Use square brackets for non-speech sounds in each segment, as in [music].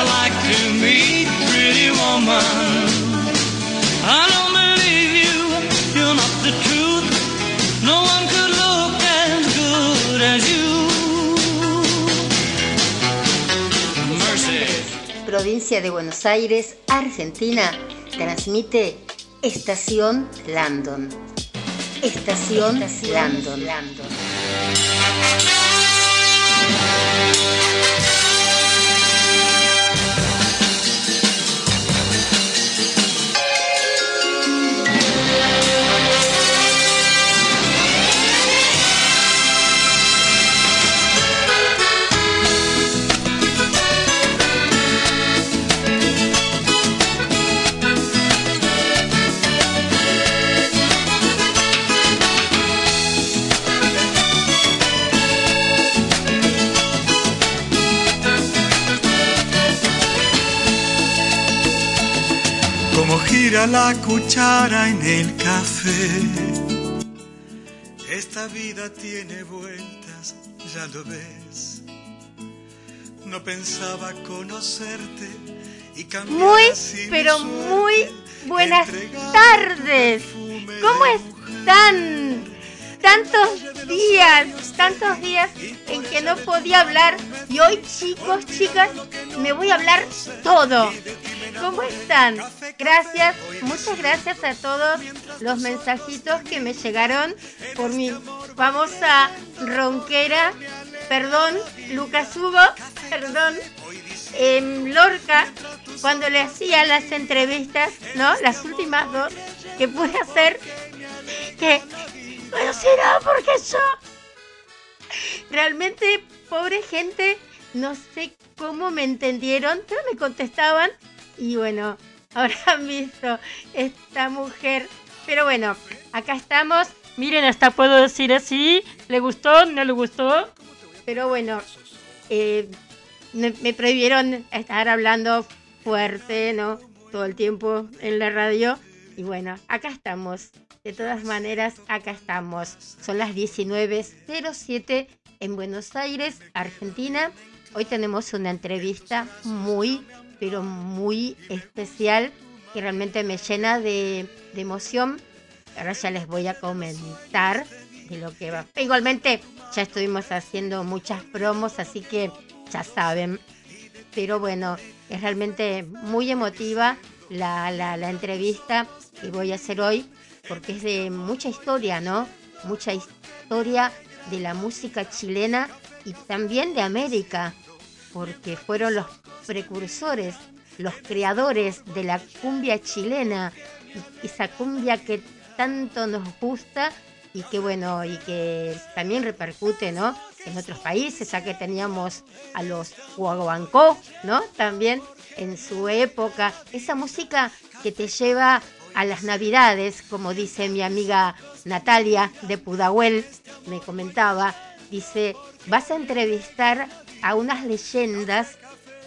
I like to meet, pretty woman. I don't believe you, you're not the truth. No one could look as good as you. Mercy. Provincia de Buenos Aires, Argentina, transmite Estación Landon. Estación, Landon. Como gira la cuchara en el café. Esta vida tiene vueltas, ya lo ves. No pensaba conocerte y cambiar Muy, pero muy buenas tardes. ¿Cómo están? Tantos días, tantos días en que no podía hablar y hoy chicos, chicas, me voy a hablar todo. ¿Cómo están? Gracias, muchas gracias a todos los mensajitos que me llegaron por mi famosa ronquera. Perdón, Lucas Hugo, [laughs] perdón. En Lorca, cuando le hacía las entrevistas, ¿no? Las últimas dos que pude hacer, que, bueno, será porque yo realmente, pobre gente, no sé cómo me entendieron, pero me contestaban y bueno, [laughs] ahora han visto esta mujer. Pero bueno, acá estamos. Miren, hasta puedo decir así. ¿Le gustó? ¿No le gustó? Pero bueno, eh, me prohibieron estar hablando fuerte, ¿no? Todo el tiempo en la radio. Y bueno, acá estamos. De todas maneras, acá estamos. Son las 19.07 en Buenos Aires, Argentina. Hoy tenemos una entrevista muy, pero muy especial que realmente me llena de, de emoción. Ahora ya les voy a comentar de lo que va. Igualmente, ya estuvimos haciendo muchas promos, así que ya saben. Pero bueno, es realmente muy emotiva la, la, la entrevista que voy a hacer hoy, porque es de mucha historia, ¿no? Mucha historia de la música chilena y también de América, porque fueron los precursores, los creadores de la cumbia chilena, esa cumbia que tanto nos gusta y que bueno, y que también repercute, ¿no? En otros países, ya que teníamos a los guaguancó, ¿no? También en su época, esa música que te lleva a las navidades, como dice mi amiga Natalia de Pudahuel, me comentaba, dice, vas a entrevistar a unas leyendas,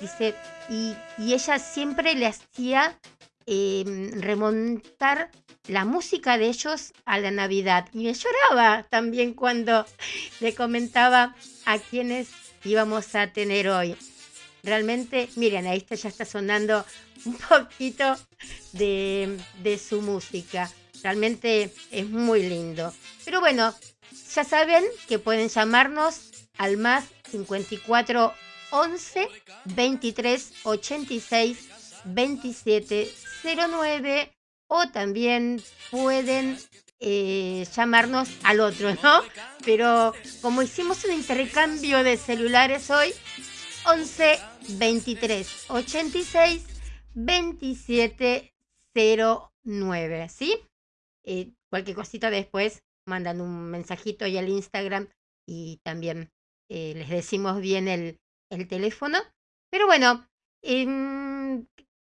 dice, y, ella siempre le hacía eh, remontar la música de ellos a la Navidad. Y me lloraba también cuando [laughs] le comentaba a quienes íbamos a tener hoy. Realmente, miren, ahí está, ya está sonando un poquito de, de su música. Realmente es muy lindo. Pero bueno, ya saben que pueden llamarnos al más 54 11 23 86 27 09 o también pueden eh, llamarnos al otro, ¿no? Pero como hicimos un intercambio de celulares hoy, 11 23 86 27 09, ¿sí? Eh, cualquier cosita después mandan un mensajito ahí al Instagram y también eh, les decimos bien el, el teléfono. Pero bueno, em,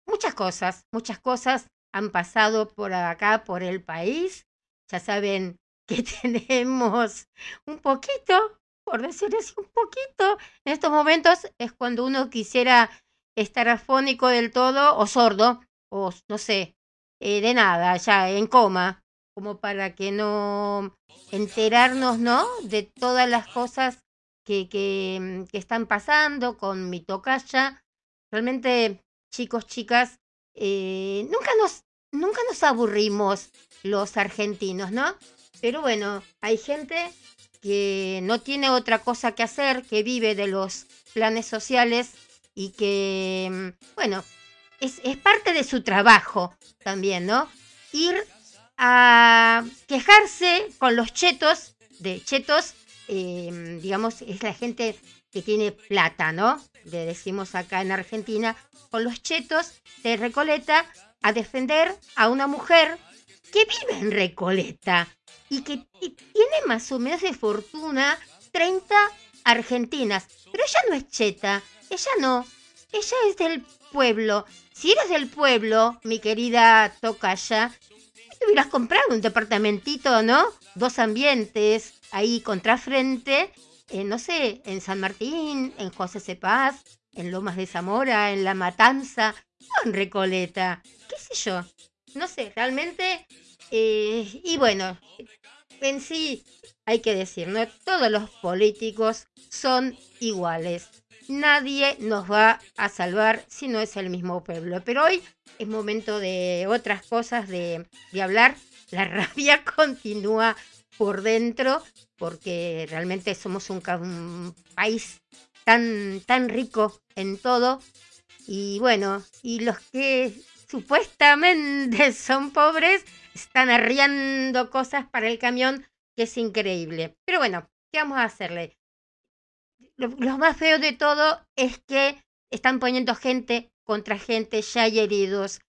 muchas cosas, muchas cosas han pasado por acá, por el país. Ya saben [laughs] que tenemos un poquito, por decir así, un poquito. En estos momentos es cuando uno quisiera estar afónico del todo o sordo, o no sé, eh, de nada, ya en coma, como para que no enterarnos, ¿no? De todas las cosas que, que, que están pasando con mi tocaya. Realmente, chicos, chicas, eh, nunca, nos, nunca nos aburrimos los argentinos, ¿no? Pero bueno, hay gente que no tiene otra cosa que hacer, que vive de los planes sociales y que, mm, bueno, es, es parte de su trabajo también, ¿no? Ir a quejarse con los chetos, de chetos, eh, digamos, es la gente que tiene plata, ¿no? Le decimos acá en Argentina, con los chetos de Recoleta a defender a una mujer que vive en Recoleta y que tiene más o menos de fortuna 30 argentinas. Pero ella no es cheta, ella no, ella es del pueblo. Si eres del pueblo, mi querida Tocaya, te hubieras comprado un departamentito, ¿no? Dos ambientes ahí contrafrente, eh, no sé, en San Martín, en José Cepaz, en Lomas de Zamora, en La Matanza, o en Recoleta, qué sé yo. No sé, realmente. Eh, y bueno, en sí hay que decir, no todos los políticos son iguales. Nadie nos va a salvar si no es el mismo pueblo. Pero hoy es momento de otras cosas, de, hablar. La [laughs] rabia continúa por dentro porque realmente somos un, un país tan, tan rico en todo. Y bueno, y los que supuestamente [laughs] son pobres están arriando cosas para el camión que es increíble. Pero bueno, ¿qué vamos a hacerle? Lo, más feo de todo es que están poniendo gente contra gente, ya hay heridos.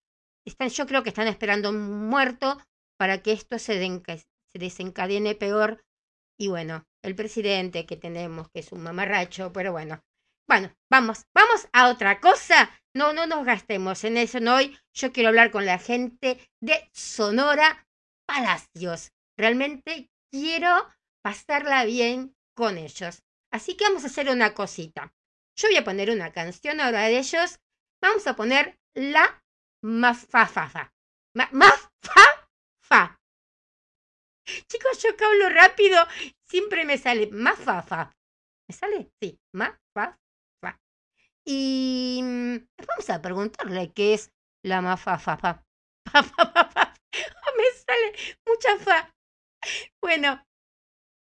Están, yo creo que están esperando un muerto para que esto se, se desencadene peor. Y bueno, el presidente que tenemos, que es un mamarracho, pero bueno. Bueno, vamos, vamos a otra cosa. No, no nos gastemos en eso no hoy. Yo quiero hablar con la gente de Sonora Palacios. Realmente quiero pasarla bien con ellos. Así que vamos a hacer una cosita. Yo voy a poner una canción ahora de ellos. Vamos a poner la mafafafa. Ma, fa. Chicos, yo que hablo rápido, siempre me sale mafafa. ¿Me sale? Sí, mafafa. Y mm, vamos a preguntarle qué es la mafafafa. [laughs] me sale mucha fa. Bueno,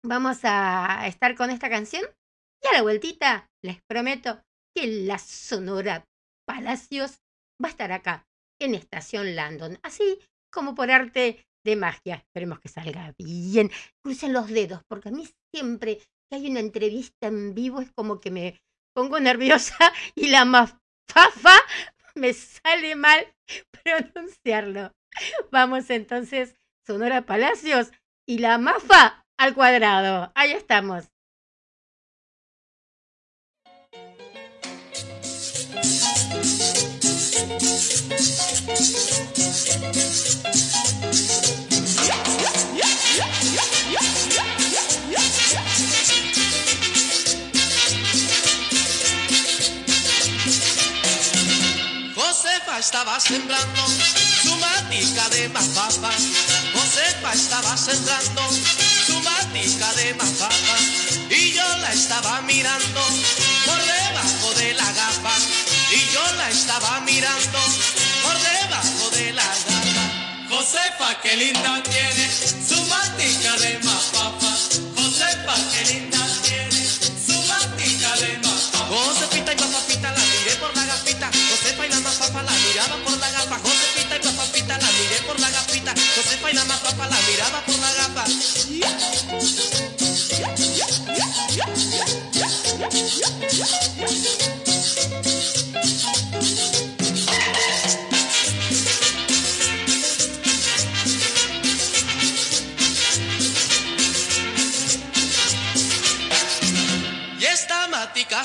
vamos a estar con esta canción. Y a la vueltita, les prometo que la Sonora Palacios va a estar acá, en Estación Landon. Así como por arte de magia. Esperemos que salga bien. Crucen los dedos, porque a mí siempre que hay una entrevista en vivo es como que me pongo [laughs] nerviosa y la mafafa me sale mal [laughs] pronunciarlo. Vamos entonces, Sonora Palacios y la mafa al cuadrado. Ahí estamos. Josefa estaba sembrando su matica de mapapa. Josefa estaba sembrando de y yo la estaba mirando por debajo de la gafa y yo la estaba mirando por debajo de la gafa. Josefa, qué linda tiene su matica de mafapa. Josefa, qué linda tiene su matica de mafapa. Josefita y mafapita la miré por la gafita. Josefa y la mafapa la miraba por la gafa. Josefita y mafapita la miré por la gafita. Josefa y la mafapa la miraba por la gafa.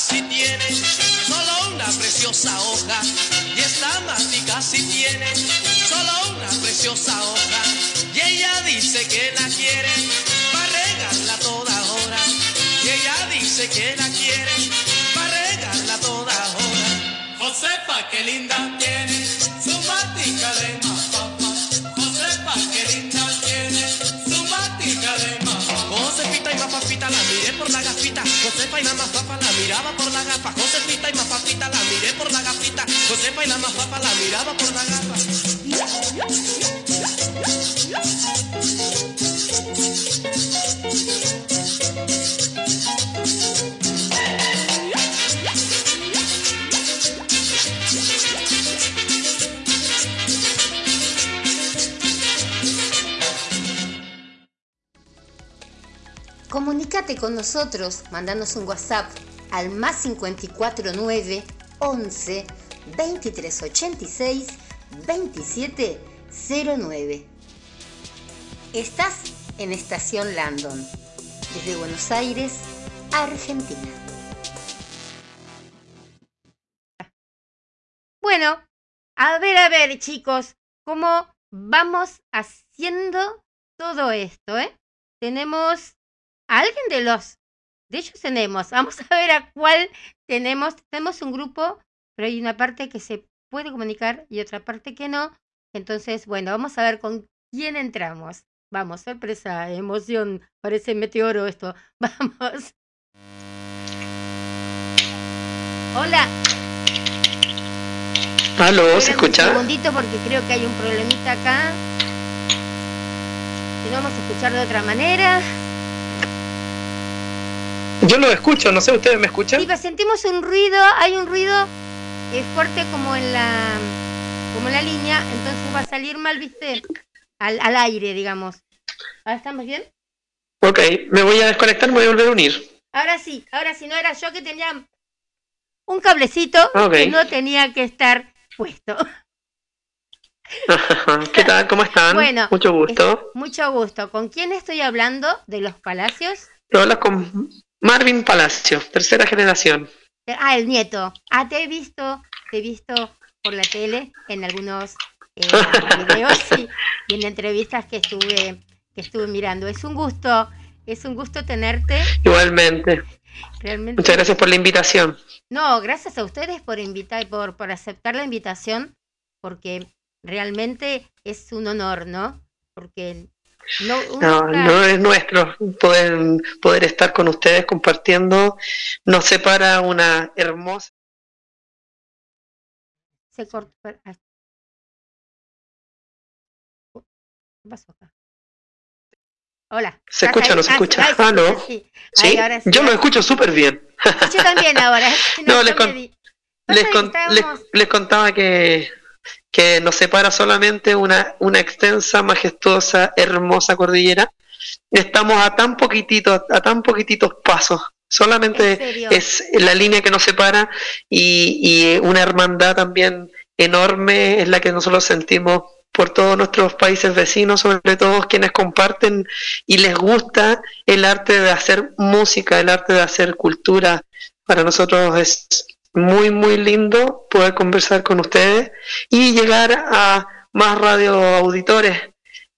Si tiene solo una preciosa hoja. Y esta matica si tiene solo una preciosa hoja. Y ella dice que la quiere para regarla toda hora. Y ella dice que la quiere Josefa, qué linda tiene su matica de mapapa. Josefa, qué linda tiene su matica de mapapa. Josefita y mapapita la miré por la gafita. Josefa y la más papa la miraba por la gafa. Josefita y más papita la miré por la gafita. Josefa y la más papa la miraba por la gafa. Comunícate con nosotros, mandanos un WhatsApp al más 549 11 2386 2709. Estás en Estación Landon, desde Buenos Aires, Argentina. Bueno, a ver, a ver, chicos, cómo vamos haciendo todo esto, ¿eh? Tenemos a alguien de los, de ellos tenemos, vamos a ver a cuál tenemos. Tenemos un grupo, pero hay una parte que se puede comunicar y otra parte que no. Entonces, bueno, vamos a ver con quién entramos. Vamos, sorpresa, emoción, parece meteoro esto. [laughs] Vamos. Hola. ¿Aló? ¿Se Esperen Un escucha? segundito porque creo que hay un problemita acá. Si no, vamos a escuchar de otra manera. Yo lo escucho, no sé, ¿ustedes me escuchan? Sí, pero sentimos un ruido, hay un ruido eh, fuerte como en la como en la línea, entonces va a salir mal, ¿viste? Al, al aire, digamos. ¿Ahora estamos bien? Ok, me voy a desconectar, me voy a volver a unir. Ahora sí, ahora sí, no era yo que tenía un cablecito Ok. que no tenía que estar puesto. [laughs] ¿Qué tal? ¿Cómo están? Bueno, Mucho gusto. Mucho gusto. ¿Con quién estoy hablando? ¿De los palacios? Hablas con Marvin Palacio, tercera generación. Ah, el nieto. Ah, te he visto, te he visto por la tele en algunos eh, [laughs] videos y, y en entrevistas que estuve, que estuve mirando. Es un gusto, es un gusto tenerte. Igualmente. Realmente. Muchas gracias por la invitación. No, gracias a ustedes por invitar, por, por aceptar la invitación, porque realmente es un honor, ¿no? Porque no, No, no es nuestro poder, poder estar con ustedes compartiendo. Nos separa una hermosa. se cortó. ah. ¿Qué pasó acá? Hola. ¿Se ¿estás escucha o no se Ah, escucha? ¿Aló? escucha, sí. Ahora sí, Yo lo escucho súper bien. Yo también ahora. [laughs] No, No, con- con- les contaba que, que nos separa solamente una, una extensa, majestuosa, hermosa cordillera. Estamos a tan poquititos, a tan poquititos pasos. ¿En Solamente es la línea que nos separa y, y una hermandad también enorme es la que nosotros sentimos por todos nuestros países vecinos, sobre todo quienes comparten y les gusta el arte de hacer música, el arte de hacer cultura. Para nosotros es muy, muy lindo poder conversar con ustedes y llegar a más radio auditores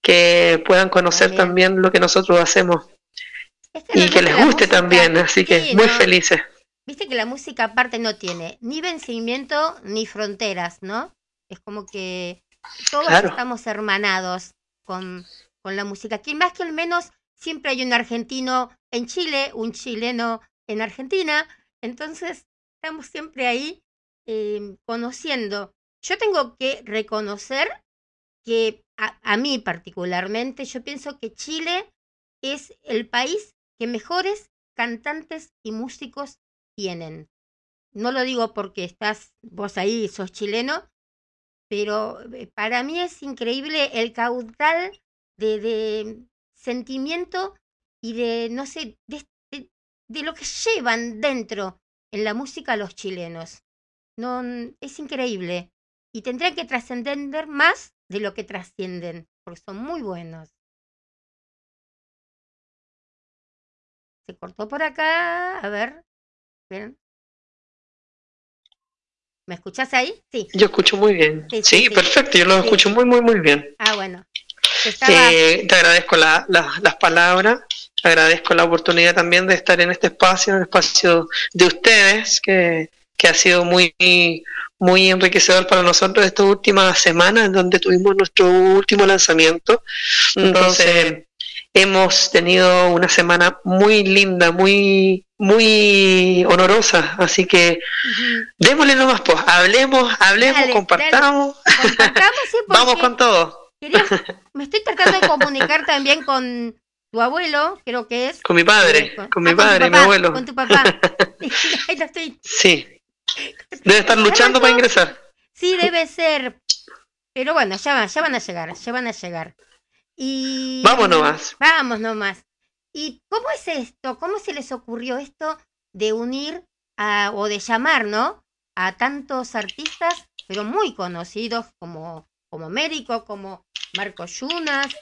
que puedan conocer Bien. también lo que nosotros hacemos Es y que les guste también, así que muy ¿no? felices. Viste que la música aparte no tiene ni vencimiento ni fronteras, ¿no? Es como que todos Claro. estamos hermanados con, con la música. Que más que al menos siempre hay un argentino en Chile, un chileno en Argentina. Entonces estamos siempre ahí eh, conociendo. Yo tengo que reconocer que a, mí particularmente, yo pienso que Chile es el país que mejores cantantes y músicos tienen. No lo digo porque estás vos ahí, sos chileno, pero eh, para mí es increíble el caudal de, de sentimiento y de, no sé, de- de lo que llevan dentro en la música los chilenos. No, es increíble. Y tendrían que trascender más de lo que trascienden, porque son muy buenos. Se cortó por acá, a ver. esperen. ¿Me escuchás ahí? Sí. Yo escucho muy bien. Sí, Sí, sí, sí. perfecto, yo lo escucho muy, muy, muy bien. Ah, bueno. Estaba, Eh, te agradezco la- la- las palabras, agradezco la oportunidad también de estar en este espacio, en el espacio de ustedes, que, que ha sido muy, muy enriquecedor para nosotros estas últimas semanas, en donde tuvimos nuestro último lanzamiento. Entonces, hemos tenido una semana muy linda, muy, muy honorosa, así que démosle nomás, pues, hablemos, hablemos, Dale, compartamos, Compartamos, sí, [laughs] porque vamos con todo, quería- [laughs] me estoy tratando de comunicar también con tu abuelo, creo que es. con mi padre, Eh, con mi ah, padre, mi papá, abuelo, Con tu papá. [laughs] [laughs] Ahí lo estoy. sí, debe estar luchando para ingresar. Sí, debe ser. Pero bueno, ya van, ya van a llegar, ya van a llegar. Y Vamos nomás. Vamos nomás. ¿Y cómo es esto? ¿Cómo se les ocurrió esto de unir a, o de llamar, ¿no? A tantos artistas, pero muy conocidos como, como Mérico, como Marco Yunas,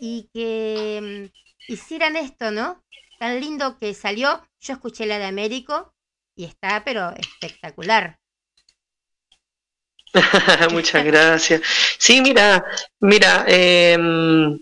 y que mm, hicieran esto, ¿no? Tan lindo que salió. Yo escuché la de Américo y está, pero espectacular. [laughs] Muchas gracias. Sí, mira, mira, em,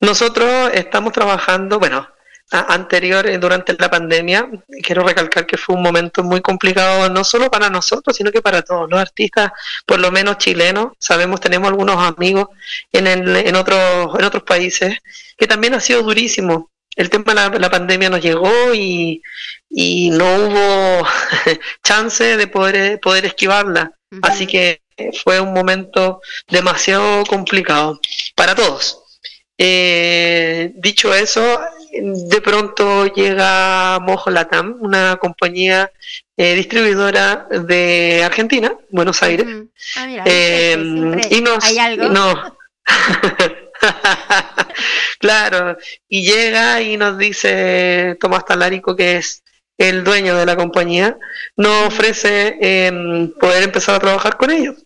nosotros estamos trabajando, bueno, anterior, eh, durante la pandemia, quiero recalcar que fue un momento muy complicado, no solo para nosotros, sino que para todos los artistas, por lo menos chilenos. Sabemos, tenemos algunos amigos en, el, en, otros, en otros países, que también ha sido durísimo. El tema de la, la pandemia nos llegó y, y no hubo [laughs] chance de poder, poder esquivarla. Así que fue un momento demasiado complicado para todos. Eh, dicho eso, de pronto llega Mojo Latam, una compañía eh, distribuidora de Argentina, Buenos Aires. Ah, mira, eh, siempre y nos, hay algo. no. [laughs] claro, y llega y nos dice Tomás Talarico, que es el dueño de la compañía, nos ofrece em, poder empezar a trabajar con ellos.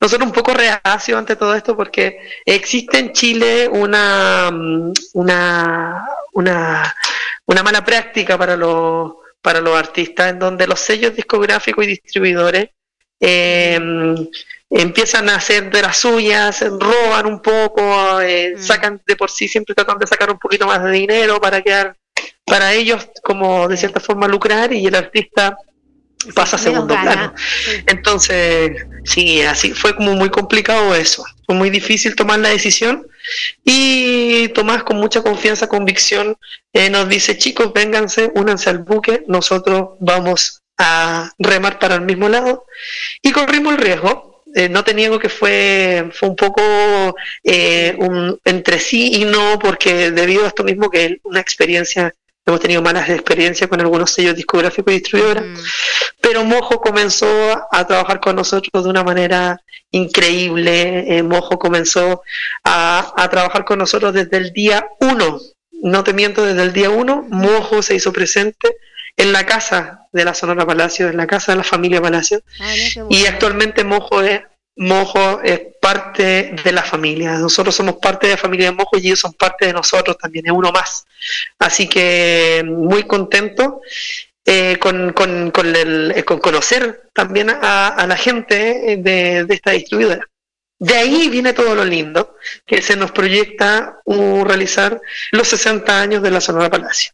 Nosotros un poco reacio ante todo esto porque existe en Chile una, mm, una, una, una mala práctica para los, para los artistas en donde los sellos discográficos y distribuidores eh, empiezan a hacer de las suyas, roban un poco, eh, Mm. sacan de por sí, siempre tratan de sacar un poquito más de dinero para quedar, para ellos como de cierta forma lucrar y el artista pasa a segundo gana. plano. Sí. Entonces, sí, así fue como muy complicado eso. Fue muy difícil tomar la decisión. Y Tomás, con mucha confianza, convicción, eh, nos dice: chicos, vénganse, únanse al buque, nosotros vamos a remar para el mismo lado. Y corrimos el riesgo. Eh, no te niego que fue, fue un poco eh, un, entre sí y no, porque debido a esto mismo, que es una experiencia, hemos tenido malas experiencias con algunos sellos discográficos y distribuidoras Mm. pero Mojo comenzó a trabajar con nosotros de una manera increíble. Eh, Mojo comenzó a, a trabajar con nosotros desde el día uno. No te miento, desde el día uno, Mojo se hizo presente en la casa de la Sonora Palacio, en la casa de la familia Palacio. Ah, Y actualmente Mojo es, Mojo es parte de la familia. Nosotros somos parte de la familia de Mojo y ellos son parte de nosotros también, es uno más. Así que muy contento eh, con, con, eh, con conocer también a, la gente de, esta distribuidora. De ahí viene todo lo lindo, que se nos proyecta realizar los 60 años de la Sonora Palacio.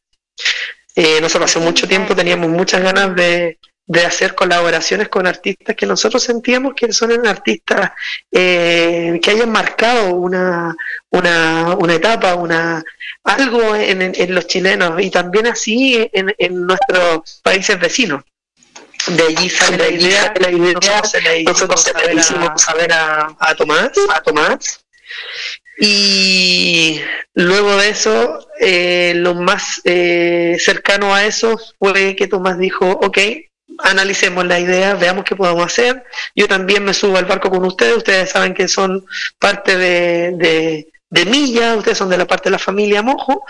Eh, nosotros hace mucho tiempo teníamos muchas ganas de, de hacer colaboraciones con artistas que nosotros sentíamos que son artistas eh, que hayan marcado una, una, una etapa, una algo en, en- en los chilenos y también así en, en nuestros países vecinos. De allí sale la idea, la idea nosotros se la nosotros se la hicimos saber a, a Tomás, a Tomás. Y luego de eso, eh, lo más eh, cercano a eso fue que Tomás dijo, ok, analicemos la idea, veamos qué podemos hacer. Yo también me subo al barco con ustedes, ustedes saben que son parte de, de, de Milla, ustedes son de la parte de la familia Mojo,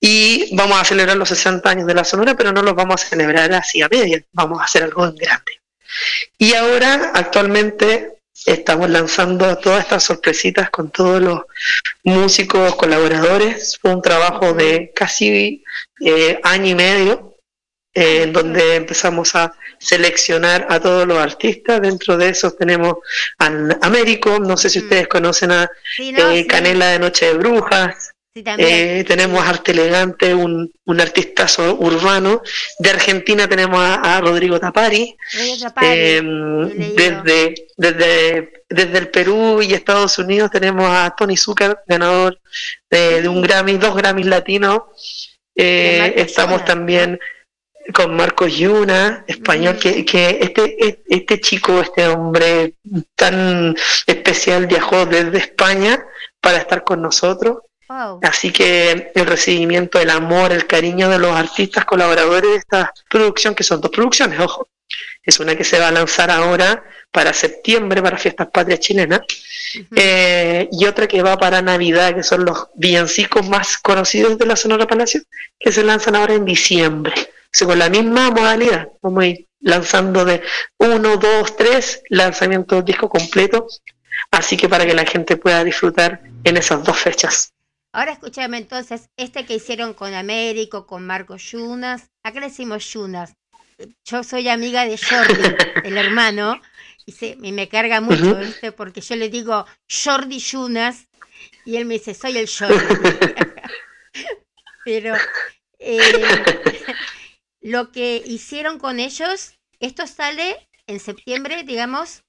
y vamos a celebrar los 60 años de la Sonora, pero no los vamos a celebrar así a media, vamos a hacer algo en grande. Y ahora, actualmente, estamos lanzando todas estas sorpresitas con todos los músicos colaboradores. Fue un trabajo de casi eh, año y medio, eh, en donde empezamos a seleccionar a todos los artistas. Dentro de esos tenemos a Américo, no sé si Mm. ustedes conocen a Sí, no, eh, sí, Canela de Noche de Brujas. Sí. Eh, tenemos Arte Elegante, un, un artistazo urbano. De Argentina tenemos a, a Rodrigo Tapari. Eh, desde, desde, desde el Perú y Estados Unidos tenemos a Tony Zucker, ganador de, de un Grammy, dos Grammys latinos. Eh, estamos también con Marcos Yuna, español, que, que este, este chico, este hombre tan especial viajó desde España para estar con nosotros. Wow. Así que el recibimiento, el amor, el cariño de los artistas colaboradores de esta producción, que son dos producciones, ojo, es una que se va a lanzar ahora para septiembre, para Fiestas Patrias Chilenas, eh, y otra que va para Navidad, que son los villancicos más conocidos de la Sonora Palacio, que se lanzan ahora en diciembre. Con la misma modalidad, vamos a ir lanzando de uno, dos, tres lanzamientos de disco completo, así que para que la gente pueda disfrutar en esas dos fechas. Ahora escúchame entonces, este que hicieron con Américo, con Marco Yunas, acá le decimos Yunas. Yo soy amiga de Jordi, [laughs] el hermano, y, se, y me carga mucho, Ujú. ¿viste? Porque yo le digo Jordi Yunas y él me dice, soy el Jordi. [laughs] [laughs] Pero eh, lo que hicieron con ellos, esto sale en septiembre, digamos,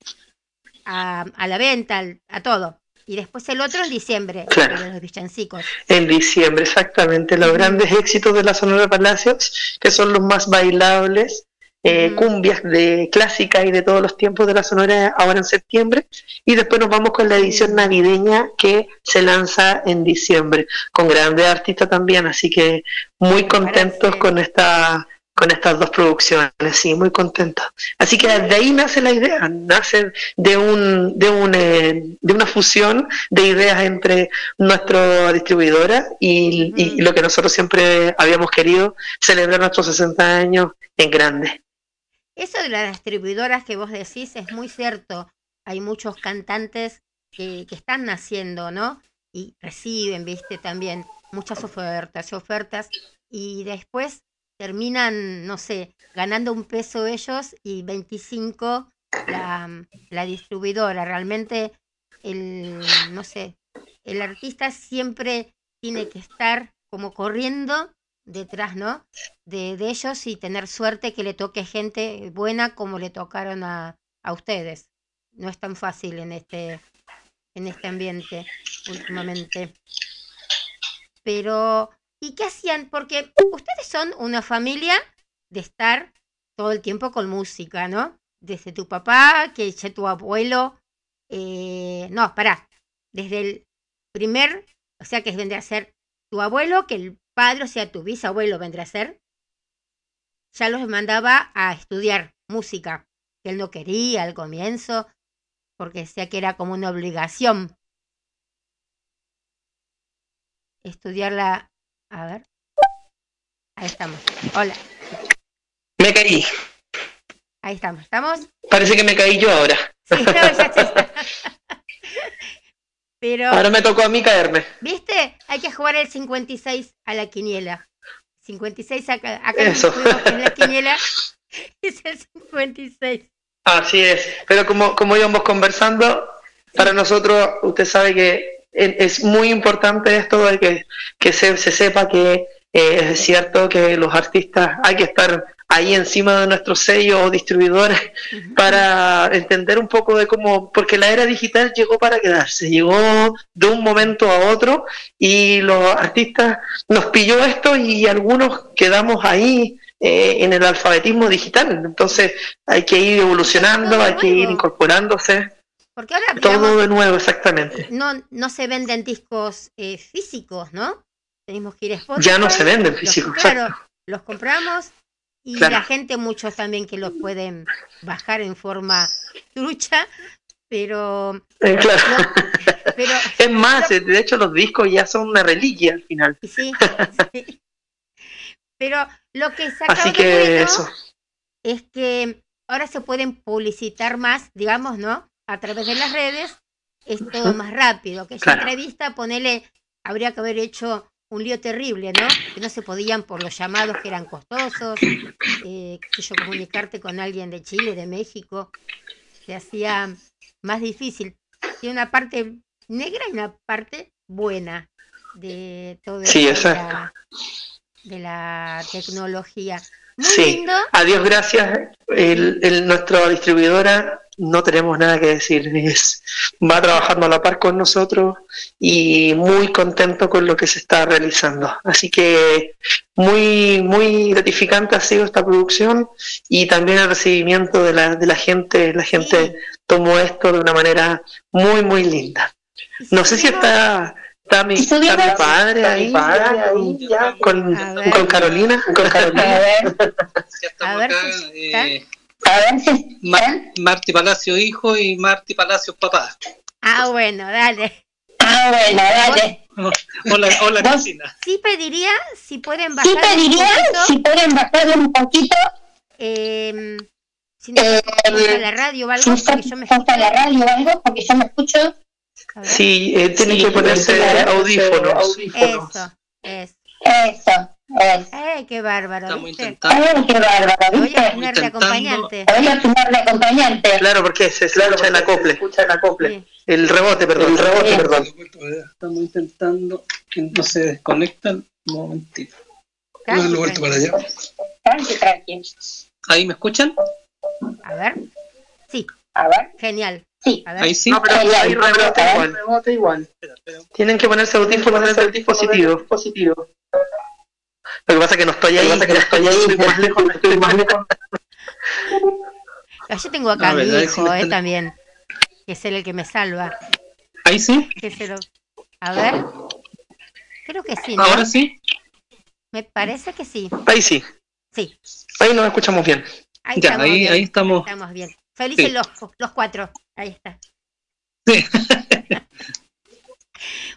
a, a la venta, al- a todo. Y después el otro en diciembre, Claro. de los villancicos. En diciembre, exactamente. Los grandes éxitos de la Sonora Palacios, que son los más bailables, eh, cumbias de clásica y de todos los tiempos de la Sonora ahora en septiembre. Y después nos vamos con la edición navideña que se lanza en diciembre, con grandes artistas también. Así que muy contentos con esta con estas dos producciones, sí, muy contentos. Así que desde ahí nace la idea, nace de un, de un, eh, de una fusión de ideas entre nuestra distribuidora y, y Ujú. lo que nosotros siempre habíamos querido, celebrar nuestros 60 años en grande. Eso de las distribuidoras que vos decís es muy cierto. Hay muchos cantantes que, que están naciendo, ¿no? Y reciben, viste, también muchas ofertas y ofertas. Y después terminan, no sé, ganando un peso ellos y 25 la, la distribuidora. Realmente, el, no sé, el artista siempre tiene que estar como corriendo detrás, ¿no? De, de ellos y tener suerte que le toque gente buena como le tocaron a, a ustedes. No es tan fácil en este, en este ambiente últimamente. Pero, ¿y qué hacían? Porque ustedes son una familia de estar todo el tiempo con música, ¿no? Desde tu papá, que ya tu abuelo, eh, no, pará, desde el primer, o sea que vendría a ser tu abuelo, que el padre, o sea, tu bisabuelo vendrá a ser, ya los mandaba a estudiar música, que él no quería al comienzo, porque decía que era como una obligación estudiarla. A ver. Ahí estamos. Hola, Me caí, ahí estamos. ¿Estamos? parece que me caí yo ahora. Sí, no, ya está. [laughs] Pero, Ahora me tocó a mí caerme. ¿viste? Hay que jugar el 56 a la quiniela. 56 acá, acá Eso. en la quiniela. [laughs] Es el 56. Así es, pero como, como íbamos conversando, para nosotros, usted sabe que es muy importante esto de que, que se, se sepa que eh, es cierto que los artistas hay que estar ahí encima de nuestro sello o distribuidores para entender un poco de cómo, porque la era digital llegó para quedarse, llegó de un momento a otro y los artistas nos pilló esto y algunos quedamos ahí eh, en el alfabetismo digital. Entonces hay que ir evolucionando, hay que ir incorporándose, Porque ahora, digamos, todo de nuevo, exactamente. no, no se venden discos eh, físicos, ¿no? Tenemos que ir a Spotify. Ya no se venden los- físicos, claro, exacto. los compramos y Claro. la gente, muchos también que los pueden bajar en forma trucha, pero, Eh, claro. pero [laughs] Es más, de hecho los discos ya son una reliquia al final. Sí, sí. Pero lo que saca Así que bueno eso. es que ahora se pueden publicitar más, digamos, ¿no? A través de las redes es todo más rápido. Que esa Claro. entrevista, ponele, habría que haber hecho un lío terrible, ¿no? Que no se podían por los llamados que eran costosos, eh, yo, comunicarte con alguien de Chile, de México, se hacía más difícil. Tiene una parte negra y una parte buena. de todo Sí, esto de exacto. la, de la tecnología. Muy Sí, lindo. a Dios gracias, el, el- nuestra distribuidora no tenemos nada que decir, es, va trabajando a la par con nosotros y muy contento con lo que se está realizando. Así que muy, muy gratificante ha sido esta producción y también el recibimiento de la, de la gente, la gente tomó esto de una manera muy, muy linda. No sé si está, está, mi, está mi padre ahí, ya, con, con Carolina, con [laughs] A Carolina. ver, Ya estamos A ver acá, si a ver si Mar- Marti Palacio hijo y Marti Palacio papá. Ah, bueno, dale. Ah, bueno, dale. Hola, hola Cristina. Sí pediría si pueden bajar Sí un pediría poquito, si pueden bajarle un poquito, em, si no Eh, la radio o algo, si porque yo me escucho. la radio o algo, porque yo me escucho. Sí, eh, tiene Sí, que ponerse que audífonos. Eso, eso. Eso, ¡Eh, qué bárbaro! Estamos ¿viste? intentando. Ay, qué bárbaro, Voy a ¿viste? poner de Intentando- acompañante. Voy a acompañante. Claro, porque se escucha el acople. Sí. El rebote, perdón. El rebote, Sí. perdón. Estamos intentando que no se desconectan. Un momentito. Tranqui, Lo vuelto para allá. Tranqui, tranqui. ¿Ahí me escuchan? A ver. Sí, A ver, genial. sí. A ver. Ahí sí. No, pero Ahí, ahí ahí, rebota ahí. igual. Tienen que ponerse audífonos desde el dispositivo. Lo que pasa es que no estoy ahí. que no estoy ahí. [laughs] Estoy más lejos. Estoy más lejos. Ah, Yo tengo acá A a mi hijo, eh, también. Que es él el que me salva. Ahí sí. Que se lo... A ver. Creo que sí, ¿no? Ahora sí. Me parece que sí. Ahí sí. Sí. Ahí nos escuchamos bien. Ahí Ya, estamos ahí, bien. ahí estamos. Estamos bien. Felices Sí. los, los cuatro. Ahí está. Sí. [laughs]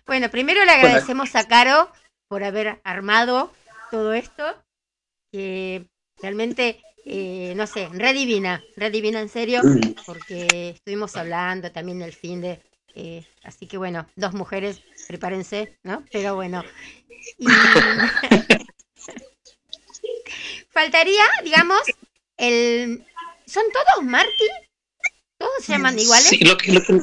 Bueno, primero le agradecemos a Caro por haber armado todo esto. Que realmente, eh, no sé, redivina, redivina en serio, porque estuvimos hablando también del fin de. eh, así que bueno, dos mujeres, prepárense, ¿no? Pero bueno. Y- [laughs] Faltaría, digamos, el. ¿Son todos Marty? ¿Todos se llaman iguales? Sí, lo que, lo que-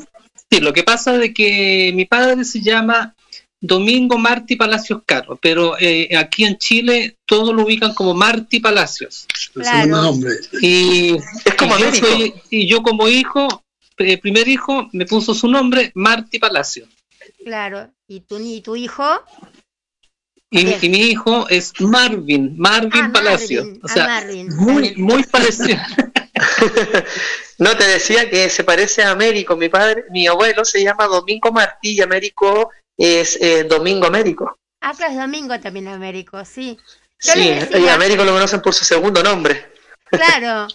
sí, lo que pasa es de que mi padre se llama Domingo Marti Palacios Caro, pero eh, aquí en Chile todos lo ubican como Marti Palacios. El Claro. Y, Es como y yo, soy- y yo como hijo, eh, primer hijo, me puso su nombre Marti Palacios. Claro. ¿Y tu, y tu hijo? Y, mi hijo es Marvin, Marvin Ah, Palacios. Marvin, o ah, sea, Marvin, muy, muy parecido. [laughs] [laughs] No te decía que se parece a Américo. Mi padre, mi abuelo se llama Domingo Martí y Américo es eh, Domingo Américo. Ah, claro, es Domingo también Américo, sí. Yo Sí, les y Américo lo conocen por su segundo nombre. Claro.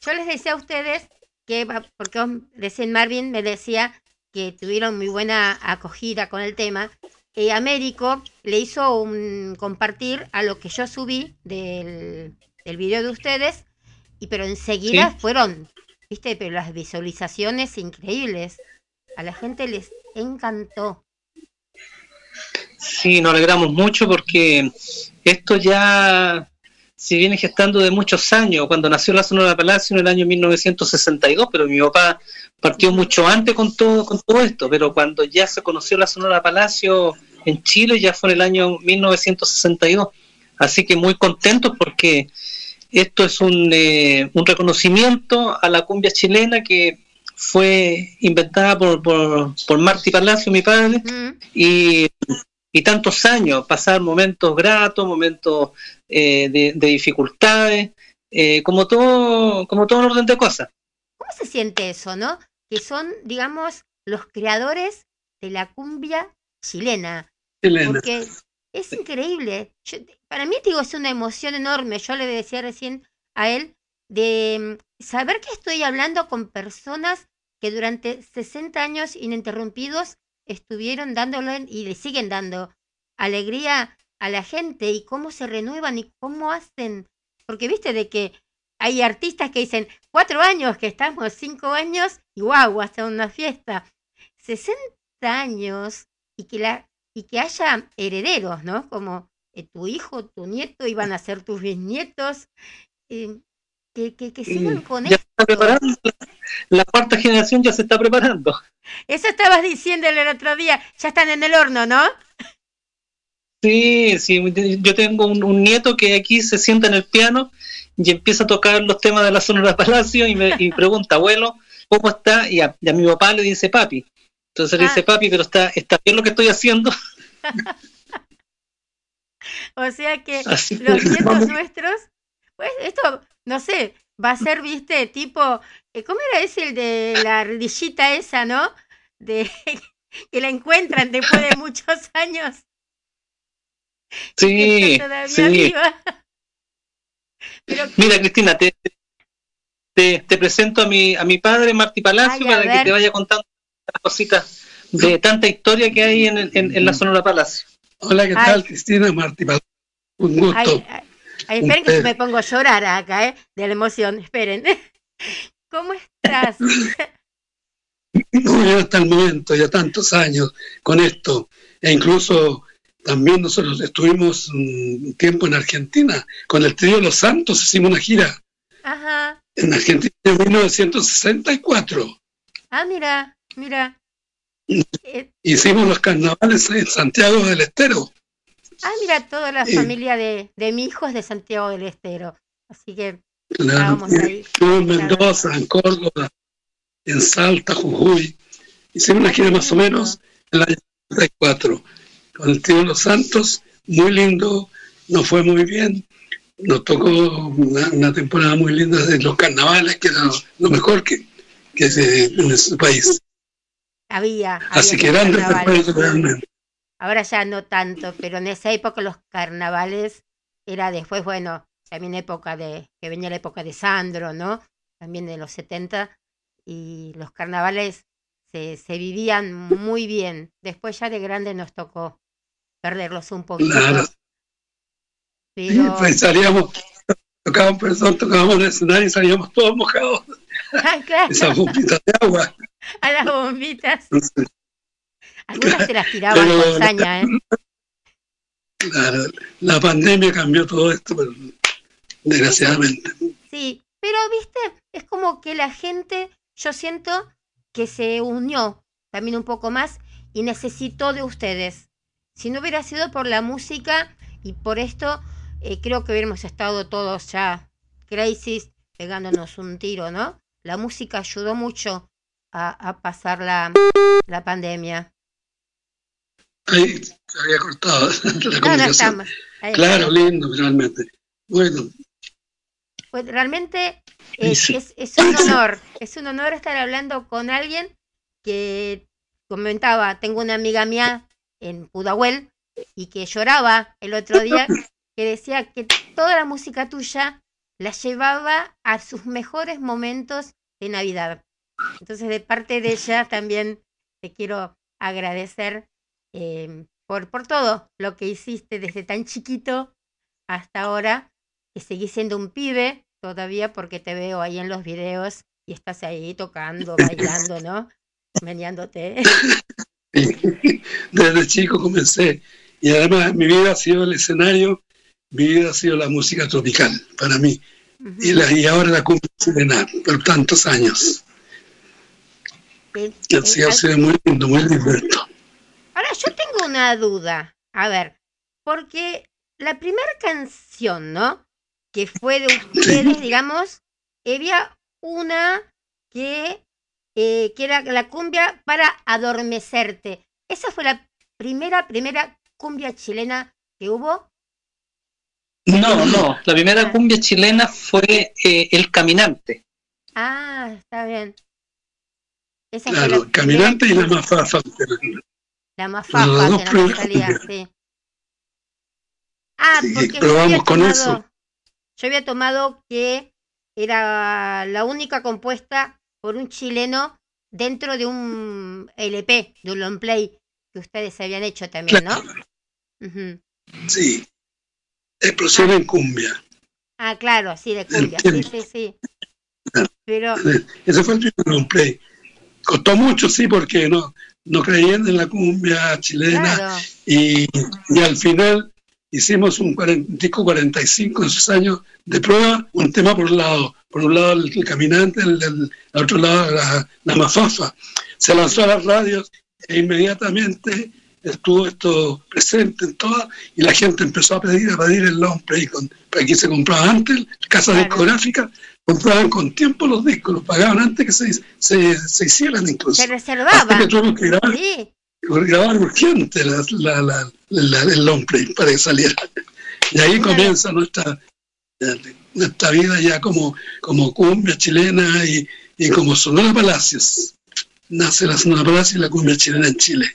Yo les decía a ustedes que, porque recién Marvin me decía que tuvieron muy buena acogida con el tema. Y Américo le hizo un compartir a lo que yo subí del, del video de ustedes, y pero enseguida Sí. fueron, viste, pero las visualizaciones increíbles. A la gente les encantó. Sí, nos alegramos mucho porque esto ya se viene gestando de muchos años. Cuando nació la Sonora Palacio en el año 1962, pero mi papá partió mucho antes con todo, con todo esto. Pero cuando ya se conoció la Sonora Palacio en Chile, ya fue en el año 1962. Así que muy contentos porque esto es un, eh, un reconocimiento a la cumbia chilena que fue inventada por, por, por Marty Palacio, mi padre, Mm, y, y tantos años, pasar momentos gratos, momentos eh, de, de dificultades, eh, como todo, como todo en orden de cosas. ¿Cómo se siente eso, no? Que son, digamos, los creadores de la cumbia chilena. Elena. Porque es increíble. Yo- para mí, te digo, es una emoción enorme. Yo le decía recién a él de mm, saber que estoy hablando con personas que durante 60 años ininterrumpidos estuvieron dándole y le siguen dando alegría a la gente y cómo se renuevan y cómo hacen. Porque viste de que hay artistas que dicen cuatro años que estamos, cinco años y guau, hasta una fiesta. 60 años y que la y que haya herederos, ¿no? Como eh, tu hijo, tu nieto, iban a ser tus bisnietos, eh, que, que, que sigan con esto. La cuarta generación ya se está preparando. Eso estabas diciendo el otro día, ya están en el horno, ¿no? Sí, sí, yo tengo un, un nieto que aquí se sienta en el piano y empieza a tocar los temas de la Sonora Palacio y me y pregunta, abuelo, ¿cómo está? Y a, y a mi papá le dice papi. Entonces le Ah. dice papi, pero está, está bien lo que estoy haciendo. [laughs] O sea que Así los nietos nuestros, pues esto, no sé, va a ser, viste, tipo, ¿cómo era ese el de la ardillita esa, no? De [laughs] que la encuentran después de muchos años. [laughs] que Sí, está todavía sí. viva. [laughs] Pero Mira, Cristina, te, te, te presento a mi, a mi padre, Martí Palacio, Ay, para ver. que te vaya contando las cositas de tanta historia que hay en, en, en la Sonora Palacio. Hola, ¿qué Ay. tal, Cristina? Martí, Pal- un gusto. Ay, ay, ay, esperen que me pongo a llorar acá, ¿eh? De la emoción, esperen. ¿Cómo estás? [laughs] Muy bien hasta el momento, ya tantos años con esto. E incluso también nosotros estuvimos un tiempo en Argentina. Con el trío Los Santos hicimos una gira Ajá. en Argentina en 1964. Ah, mira, mira. Hicimos los carnavales en Santiago del Estero. ah, mira, toda la familia de, de mi hijo es de Santiago del Estero. Así que Claro, ahí. Estuvimos en Mendoza, en Córdoba, en Salta, Jujuy. Hicimos una gira más o menos en el año 64 con el tío Los Santos, muy lindo, nos fue muy bien. Nos tocó una, una temporada muy linda de los carnavales, que era lo, mejor que, que se, en ese país. había. Así que carnavales. recuerdos realmente. Ahora ya no tanto, pero en esa época los carnavales era después, bueno, también época de, que venía la época de Sandro, ¿no? También de los 70, y los carnavales se, se vivían muy bien. Después ya de grande nos tocó perderlos un poquito. Claro. Pero, Pues salíamos, tocábamos, perdón, tocábamos en el escenario y salíamos todos mojados, Ah, claro, esas bombitas de agua. [laughs] a las bombitas. Entonces, Algunas se las tiraban con saña, ¿eh? [laughs] La, la pandemia cambió todo esto, pero desgraciadamente. Sí, pero viste, es como que la gente, yo siento que se unió también un poco más y necesitó de ustedes. Si no hubiera sido por la música y por esto, eh, creo que hubiéramos estado todos ya crisis, pegándonos un tiro, ¿no? La música ayudó mucho a, a pasar la, la pandemia. Ahí se había cortado [laughs] la No, no comunicación. Claro, lindo, realmente. Bueno, Pues realmente es, es, es un [laughs] honor, es un honor estar hablando con alguien que comentaba, tengo una amiga mía en Pudahuel y que lloraba el otro día, [laughs] que decía que toda la música tuya la llevaba a sus mejores momentos de Navidad. Entonces de parte de ella también te quiero agradecer eh, por, por todo lo que hiciste desde tan chiquito hasta ahora que seguís siendo un pibe todavía porque te veo ahí en los videos y estás ahí tocando, bailando, [laughs] ¿no? Meneándote. [laughs] desde chico comencé. Y además mi vida ha sido el escenario, mi vida ha sido la música tropical para mí. Y, la, y ahora la cumbia chilena, por tantos años. Eh, Y eh, así ha al- sido muy lindo, muy esto. Ahora yo tengo una duda. A ver, porque la primera canción, ¿no? Que fue de [laughs] ustedes, digamos, había una que, eh, que era la cumbia para adormecerte. ¿Esa fue la primera, primera cumbia chilena que hubo? No, no, la primera cumbia chilena fue eh, El Caminante. Ah, está bien. Esa fue Claro, la primera caminante y la fácil. La más Las fafa dos que nos primeras salía, cumbias. sí. Ah, Sí, porque probamos con eso. Yo había tomado que era la única compuesta por un chileno dentro de un LP, de un long play que ustedes habían hecho también, ¿no? Claro, sí. Explosión en cumbia. Ah, claro, sí, de cumbia, sí, sí, sí. Pero, Ese fue el primer long play. Costó mucho, sí, porque no, no creían en la cumbia chilena. claro, Y, y al final hicimos un 40, disco 45 en sus años de prueba, un tema por un lado. Por un lado el, el caminante, el, otro lado la, la mafafa. Se lanzó a las radios e inmediatamente estuvo esto presente en todas y la gente empezó a pedir, a pedir el long play. Con, aquí se compraba antes, casas Claro. discográficas compraban con tiempo los discos, los pagaban antes que se, se, se hicieran incluso. Se reservaba. Hasta que tuvimos que grabar, Sí, grabar urgente la, la, la, la- el long play para que saliera. Y ahí comienza nuestra, nuestra vida ya como, como cumbia chilena y, y como Sonora Palacios. Nace la Sonora Palacios y la cumbia chilena en Chile.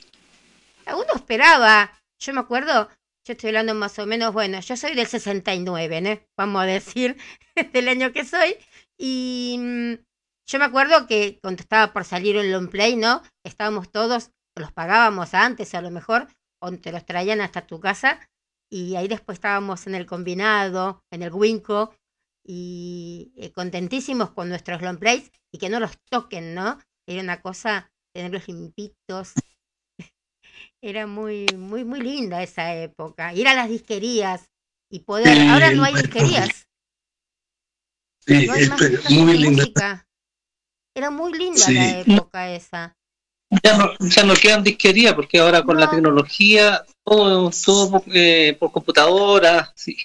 uno esperaba. Yo me acuerdo, yo estoy hablando más o menos, bueno, yo soy del 69, ¿no? Vamos a decir, [laughs] del año que soy. Y mm, yo me acuerdo que cuando estaba por salir el long play, ¿no? Estábamos todos, los pagábamos antes a lo mejor, o te los traían hasta tu casa. Y ahí después estábamos en el combinado, en el Winco, y eh, contentísimos con nuestros long plays y que no los toquen, ¿no? Era una cosa, tenerlos limpitos. [laughs] Era muy, muy, muy linda esa época. Ir a las disquerías y poder. Sí, Ahora no hay disquerías. Sí, No hay este, muy linda. música. Era muy linda Sí. la época esa. Ya no, ya no quedan disquerías porque ahora con la No. tecnología todo, todo eh, por computadora sí,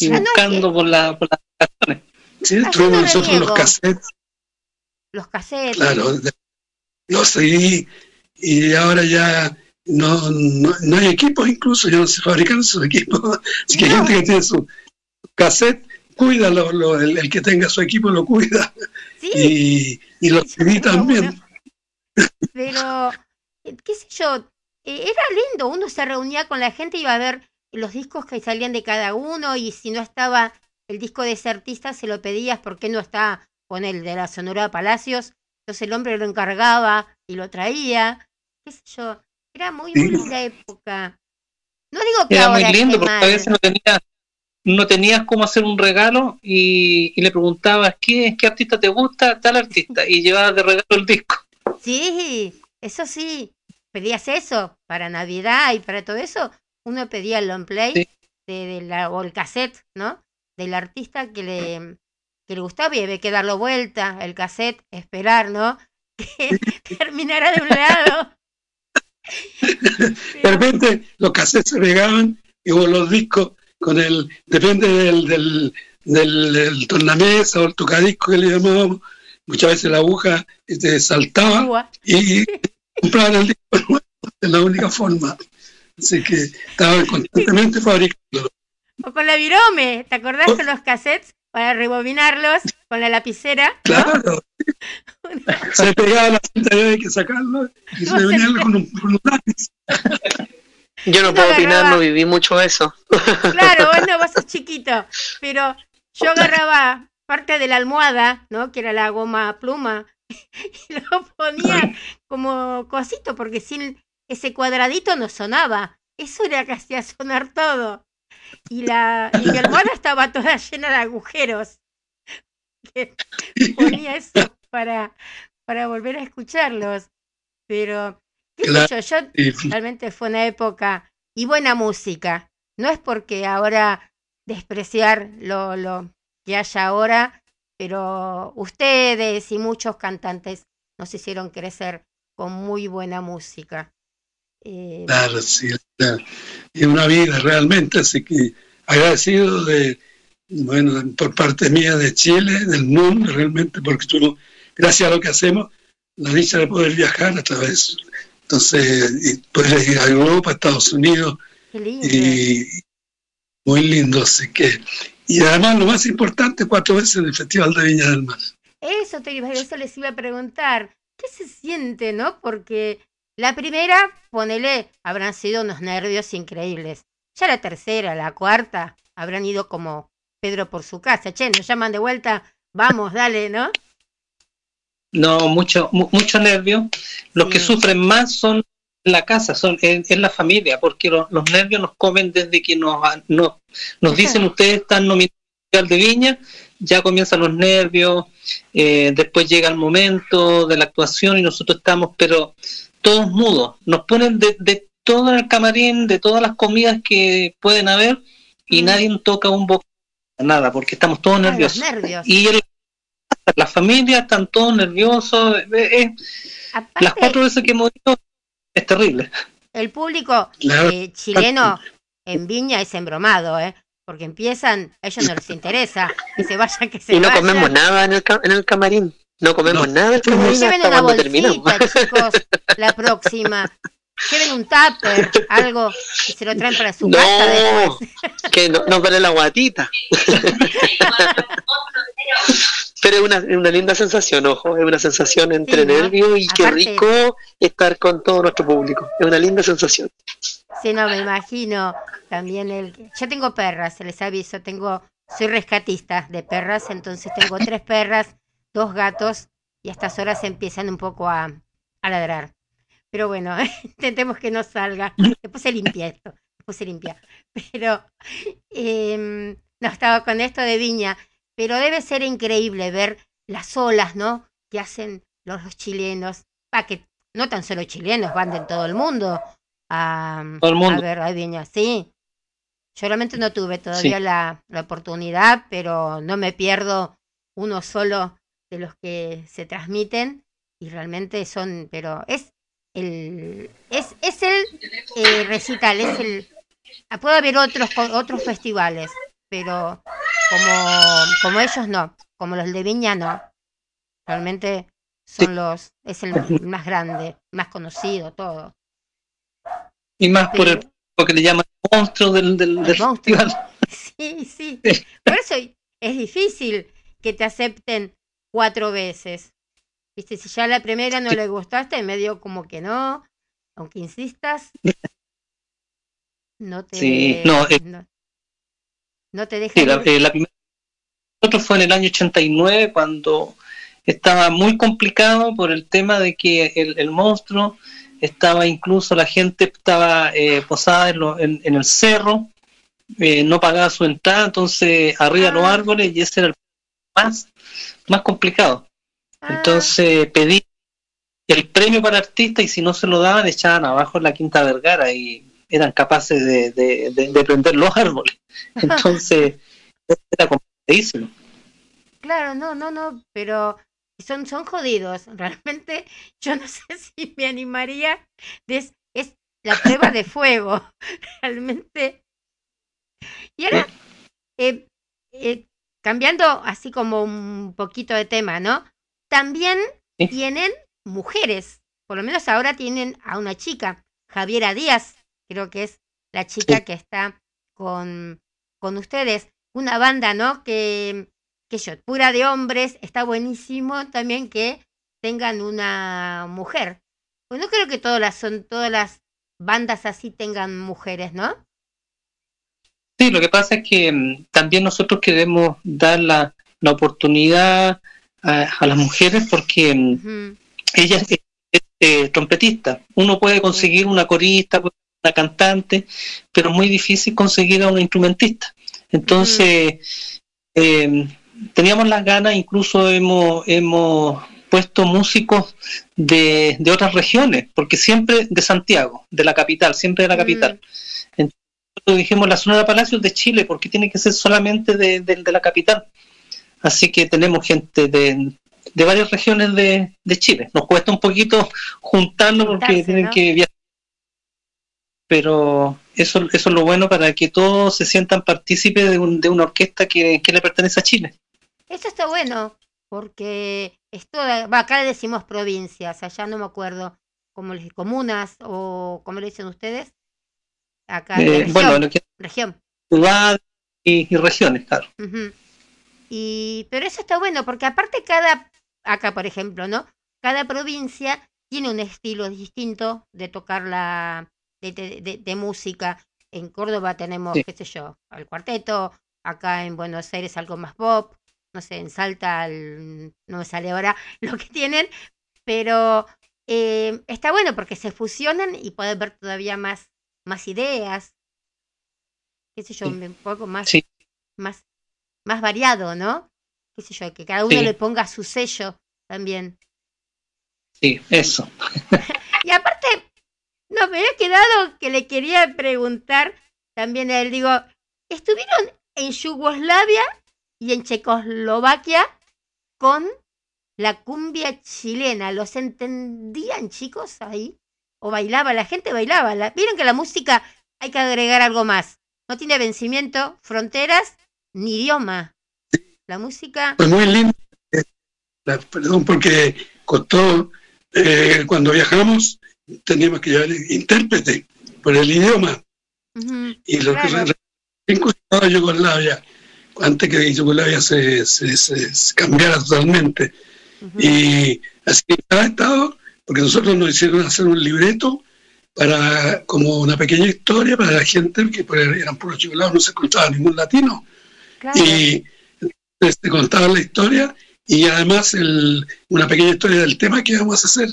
y no, buscando por, la, por las aplicaciones. Sí, tuvimos no nosotros los cassettes, Los cassettes. claro, los CD, y ahora ya no, no, no hay equipos incluso, ya no se fabrican sus equipos. [laughs] Así que hay No. gente que tiene su cassette, cuida lo, lo- el, el que tenga su equipo lo cuida, Sí, y, y los CD también. Pero eh, qué sé yo, eh, era lindo, uno se reunía con la gente iba a ver los discos que salían de cada uno y si no estaba el disco de ese artista se lo pedías porque no está con el de la Sonora Palacios, entonces el hombre lo encargaba y lo traía, qué sé yo, era muy, muy Sí. linda época. No digo que Era muy ahora lindo esté porque a veces no tenías no tenías cómo hacer un regalo y, y le preguntabas ¿qué, qué artista te gusta, tal artista, y llevabas de regalo el disco. Sí, eso sí. Pedías eso para Navidad y para todo eso. Uno pedía el long play Sí. de, de la, o el cassette, ¿no? Del artista que le, que le gustaba y había que darlo vuelta, el cassette, esperar, ¿no? [laughs] Que terminara de un lado. De repente los cassettes se pegaban y hubo los discos con el, depende del, del, del, del tornamesa o el tocadisco que le llamábamos, muchas veces la aguja este, saltaba y compraban el disco nuevo, de la única forma. Así que estaban constantemente fabricando. O con la virome, ¿te acordás con los cassettes para rebobinarlos con la lapicera? ¿no? Claro, [laughs] se pegaba la cinta y había que sacarlo y No se venía con un, con un lápiz. Yo no puedo opinar, no viví mucho eso. Claro, bueno, vos sos chiquito, pero yo agarraba parte de la almohada, ¿no? Que era la goma pluma, [laughs] y lo ponía como cosito, porque sin ese cuadradito no sonaba. Eso era que hacía sonar todo. Y, la, y mi almohada [laughs] estaba toda llena de agujeros. Que ponía eso para, para volver a escucharlos. Pero, qué sé yo, yo realmente fue una época y buena música. No es porque ahora despreciar lo, lo que haya ahora, pero ustedes y muchos cantantes nos hicieron crecer con muy buena música. Eh, Claro, sí. Y una vida realmente, así que agradecido de, bueno, por parte mía de Chile, del mundo, realmente, porque tuvimos, gracias a lo que hacemos, la dicha de poder viajar a través, entonces, y poder ir a Europa, a Estados Unidos, qué lindo. y muy lindo, así que, y además lo más importante, cuatro veces en el Festival de Viña del Mar. Eso, te iba, eso les iba a preguntar. ¿Qué se siente, no? Porque la primera, ponele, habrán sido unos nervios increíbles. Ya la tercera, la cuarta, habrán ido como Pedro por su casa. Che, nos llaman de vuelta, vamos, dale, ¿no? No, mucho, mu- mucho nervio. Los que sufren más son la casa, son en, en la familia, porque lo- los nervios nos comen desde que nos, nos, nos dicen ustedes están nominados de Viña, ya comienzan los nervios, eh, después llega el momento de la actuación y nosotros estamos, pero todos mudos, nos ponen de, de todo el camarín, de todas las comidas que pueden haber y Mm. nadie toca un boca, nada, porque estamos todos Ah, nerviosos. nervios. Y el- la familia están todos nerviosos. eh, eh, las Aparte, cuatro veces que hemos ido es terrible. el público eh, chileno en Viña es embromado, ¿eh? Porque empiezan, a ellos no les interesa que se vayan, que se Y no vayan. comemos nada en el, ca- en el camarín. No comemos No. nada en el camarín Lleven una cuando terminamos. bolsita, [laughs] chicos, la próxima. Lleven un tupper, algo, y se lo traen para su casa No, después. [laughs] que no, nos duele la guatita. Pero es una, una linda sensación, ojo, es una sensación entre Sí, ¿no? nervios y qué rico estar con todo nuestro público. Es una linda sensación. Sí, no, me imagino también el... Yo tengo perras, les aviso, tengo... Soy rescatista de perras, entonces tengo tres perras, dos gatos, y a estas horas empiezan un poco a, a ladrar. Pero bueno, [laughs] intentemos que no salga. [laughs] Después se limpia esto, después se limpia. [laughs] Pero em, no estaba con esto de viña, pero debe ser increíble ver las olas, ¿no? Que hacen los, los chilenos. Pa, que no tan solo chilenos, van de todo el mundo a, Todo el mundo. a ver a Viña. Sí. Yo realmente no tuve todavía Sí. la, la oportunidad, pero no me pierdo uno solo de los que se transmiten y realmente son, pero es el es, es el eh, recital, es el ah, puede haber otros otros festivales, pero como como ellos no, como los de Viña no. Realmente son los es el más grande, más conocido, todo. Y más por el Pero- lo que le llaman monstruo del, del, del El monstruo. festival. [laughs] Sí, sí. Por eso es difícil que te acepten cuatro veces. Viste, si ya la primera no Sí. le gustaste, medio como que no, aunque insistas, no te, Sí, no, eh, no, no te dejan Sí, la, eh, la primera nosotros fue en el año 89 cuando estaba muy complicado por el tema de que el, el monstruo estaba incluso la gente estaba eh, posada en, lo- en- en el cerro eh, no pagaba su entrada entonces arriba de los Ah. árboles y ese era el más más complicado Ah, entonces pedí el premio para artista y si no se lo daban echaban abajo en la Quinta Vergara y eran capaces de, de, de- de prender los árboles [laughs] entonces era complicadísimo claro, no, no, no, pero son, son jodidos. [laughs] Realmente yo no sé [laughs] si me animaría. Es, es la prueba de fuego. Realmente. Y ahora, eh, eh, cambiando así como un poquito de tema, ¿no? También Sí. tienen mujeres. Por lo menos ahora tienen a una chica, Javiera Díaz, creo que es la chica Sí. que está con, con ustedes. Una banda, ¿no? Que, que yo, pura de hombres, está buenísimo también que tengan una mujer. Pues no creo que todas las, son, todas las bandas así tengan mujeres, ¿no? Sí, lo que pasa es que mm, también nosotros queremos dar la, la oportunidad a, a las mujeres porque mm, Ujú. ella es, es, eh, trompetista. Uno puede conseguir una corista, una cantante, pero es muy difícil conseguir a una instrumentista. Entonces, eh, teníamos las ganas, incluso hemos, hemos puesto músicos de, de otras regiones, porque siempre de Santiago, de la capital, siempre de la capital. Nosotros dijimos la Sonora Palacios de Chile, porque tiene que ser solamente de, de- de la capital. Así que tenemos gente de, de varias regiones de, de Chile. Nos cuesta un poquito juntarlo porque tienen ¿no? que viajar. Pero eso, eso es lo bueno para que todos se sientan partícipes de, un- de una orquesta que, que le pertenece a Chile. Eso está bueno, porque esto, de- va, acá le decimos provincias, allá no me acuerdo cómo les comunas o cómo le dicen ustedes. Acá, Eh, región, bueno, lo que región. ciudad y, y regiones, claro. Ujú. Y, pero eso está bueno, porque aparte cada, acá por ejemplo, ¿no? Cada provincia tiene un estilo distinto de tocar la, de, de- de- de música. En Córdoba tenemos, Sí. qué sé yo, al cuarteto, acá en Buenos Aires algo más pop, no sé, en Salta, al- no me sale ahora [laughs] lo que tienen, pero eh, está bueno porque se fusionan y pueden ver todavía más, más ideas, qué sé yo, Sí. un poco más, Sí. más, más variado, ¿no? Qué sé yo, que cada uno Sí. le ponga su sello también. Sí, eso. [laughs] Y aparte, no, me había quedado que le quería preguntar también a él, digo, ¿estuvieron en Yugoslavia y en Checoslovaquia con la cumbia chilena? ¿Los entendían chicos ahí? o bailaba, la gente bailaba. La, Vieron que la música hay que agregar algo más. No tiene vencimiento, fronteras, ni idioma. La música... Fue muy lindo, eh, perdón, porque costó, eh, cuando viajamos, teníamos que llevar intérprete por el idioma. Ujú, Y lo Claro. que cruzaba Yugoslavia, antes que Yugoslavia se, se- se- se cambiara totalmente. Y así cada estado, porque nosotros nos hicieron hacer un libreto para como una pequeña historia para la gente que pues, eran puros yugoslavos, no se contaba ningún latino. Y te contaban la historia y además el- una pequeña historia del tema que íbamos a hacer.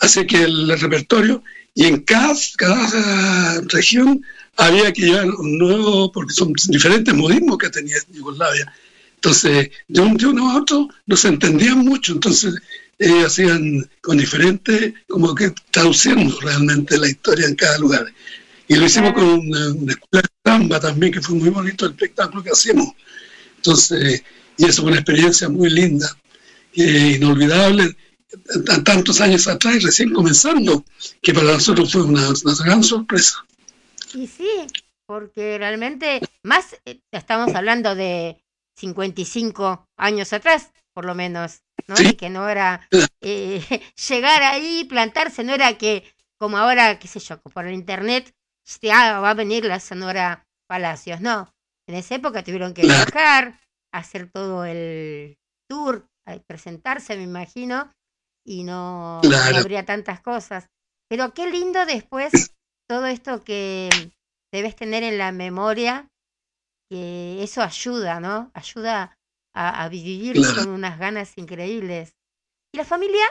Hace que el repertorio, y en cada, cada región había que llevar un nuevo, porque son diferentes modismos que tenía Yugoslavia. Entonces, de, un, de uno a otro no se entendían mucho, entonces ellos hacían con diferentes, como que traduciendo realmente la historia en cada lugar. Y lo hicimos con una, una escuela de samba también, que fue muy bonito el espectáculo que hacíamos. Entonces, y eso fue una experiencia muy linda, eh, inolvidable, tantos años atrás, recién comenzando, que para nosotros fue una, una gran sorpresa. Y sí, porque realmente, más eh, estamos hablando de 55 años atrás, por lo menos, ¿no? Sí. Y que no era eh, [laughs] llegar ahí, plantarse, no era que, como ahora, qué sé yo, por el internet, ah, va a venir la Sonora Palacios, no. En esa época tuvieron que viajar, [clears throat] hacer todo el tour, presentarse, me imagino, y no, habría tantas cosas. Pero qué lindo después todo esto que debes tener en la memoria, que eso ayuda, ¿no? Ayuda a, a vivir Claro. con unas ganas increíbles. ¿Y la familia?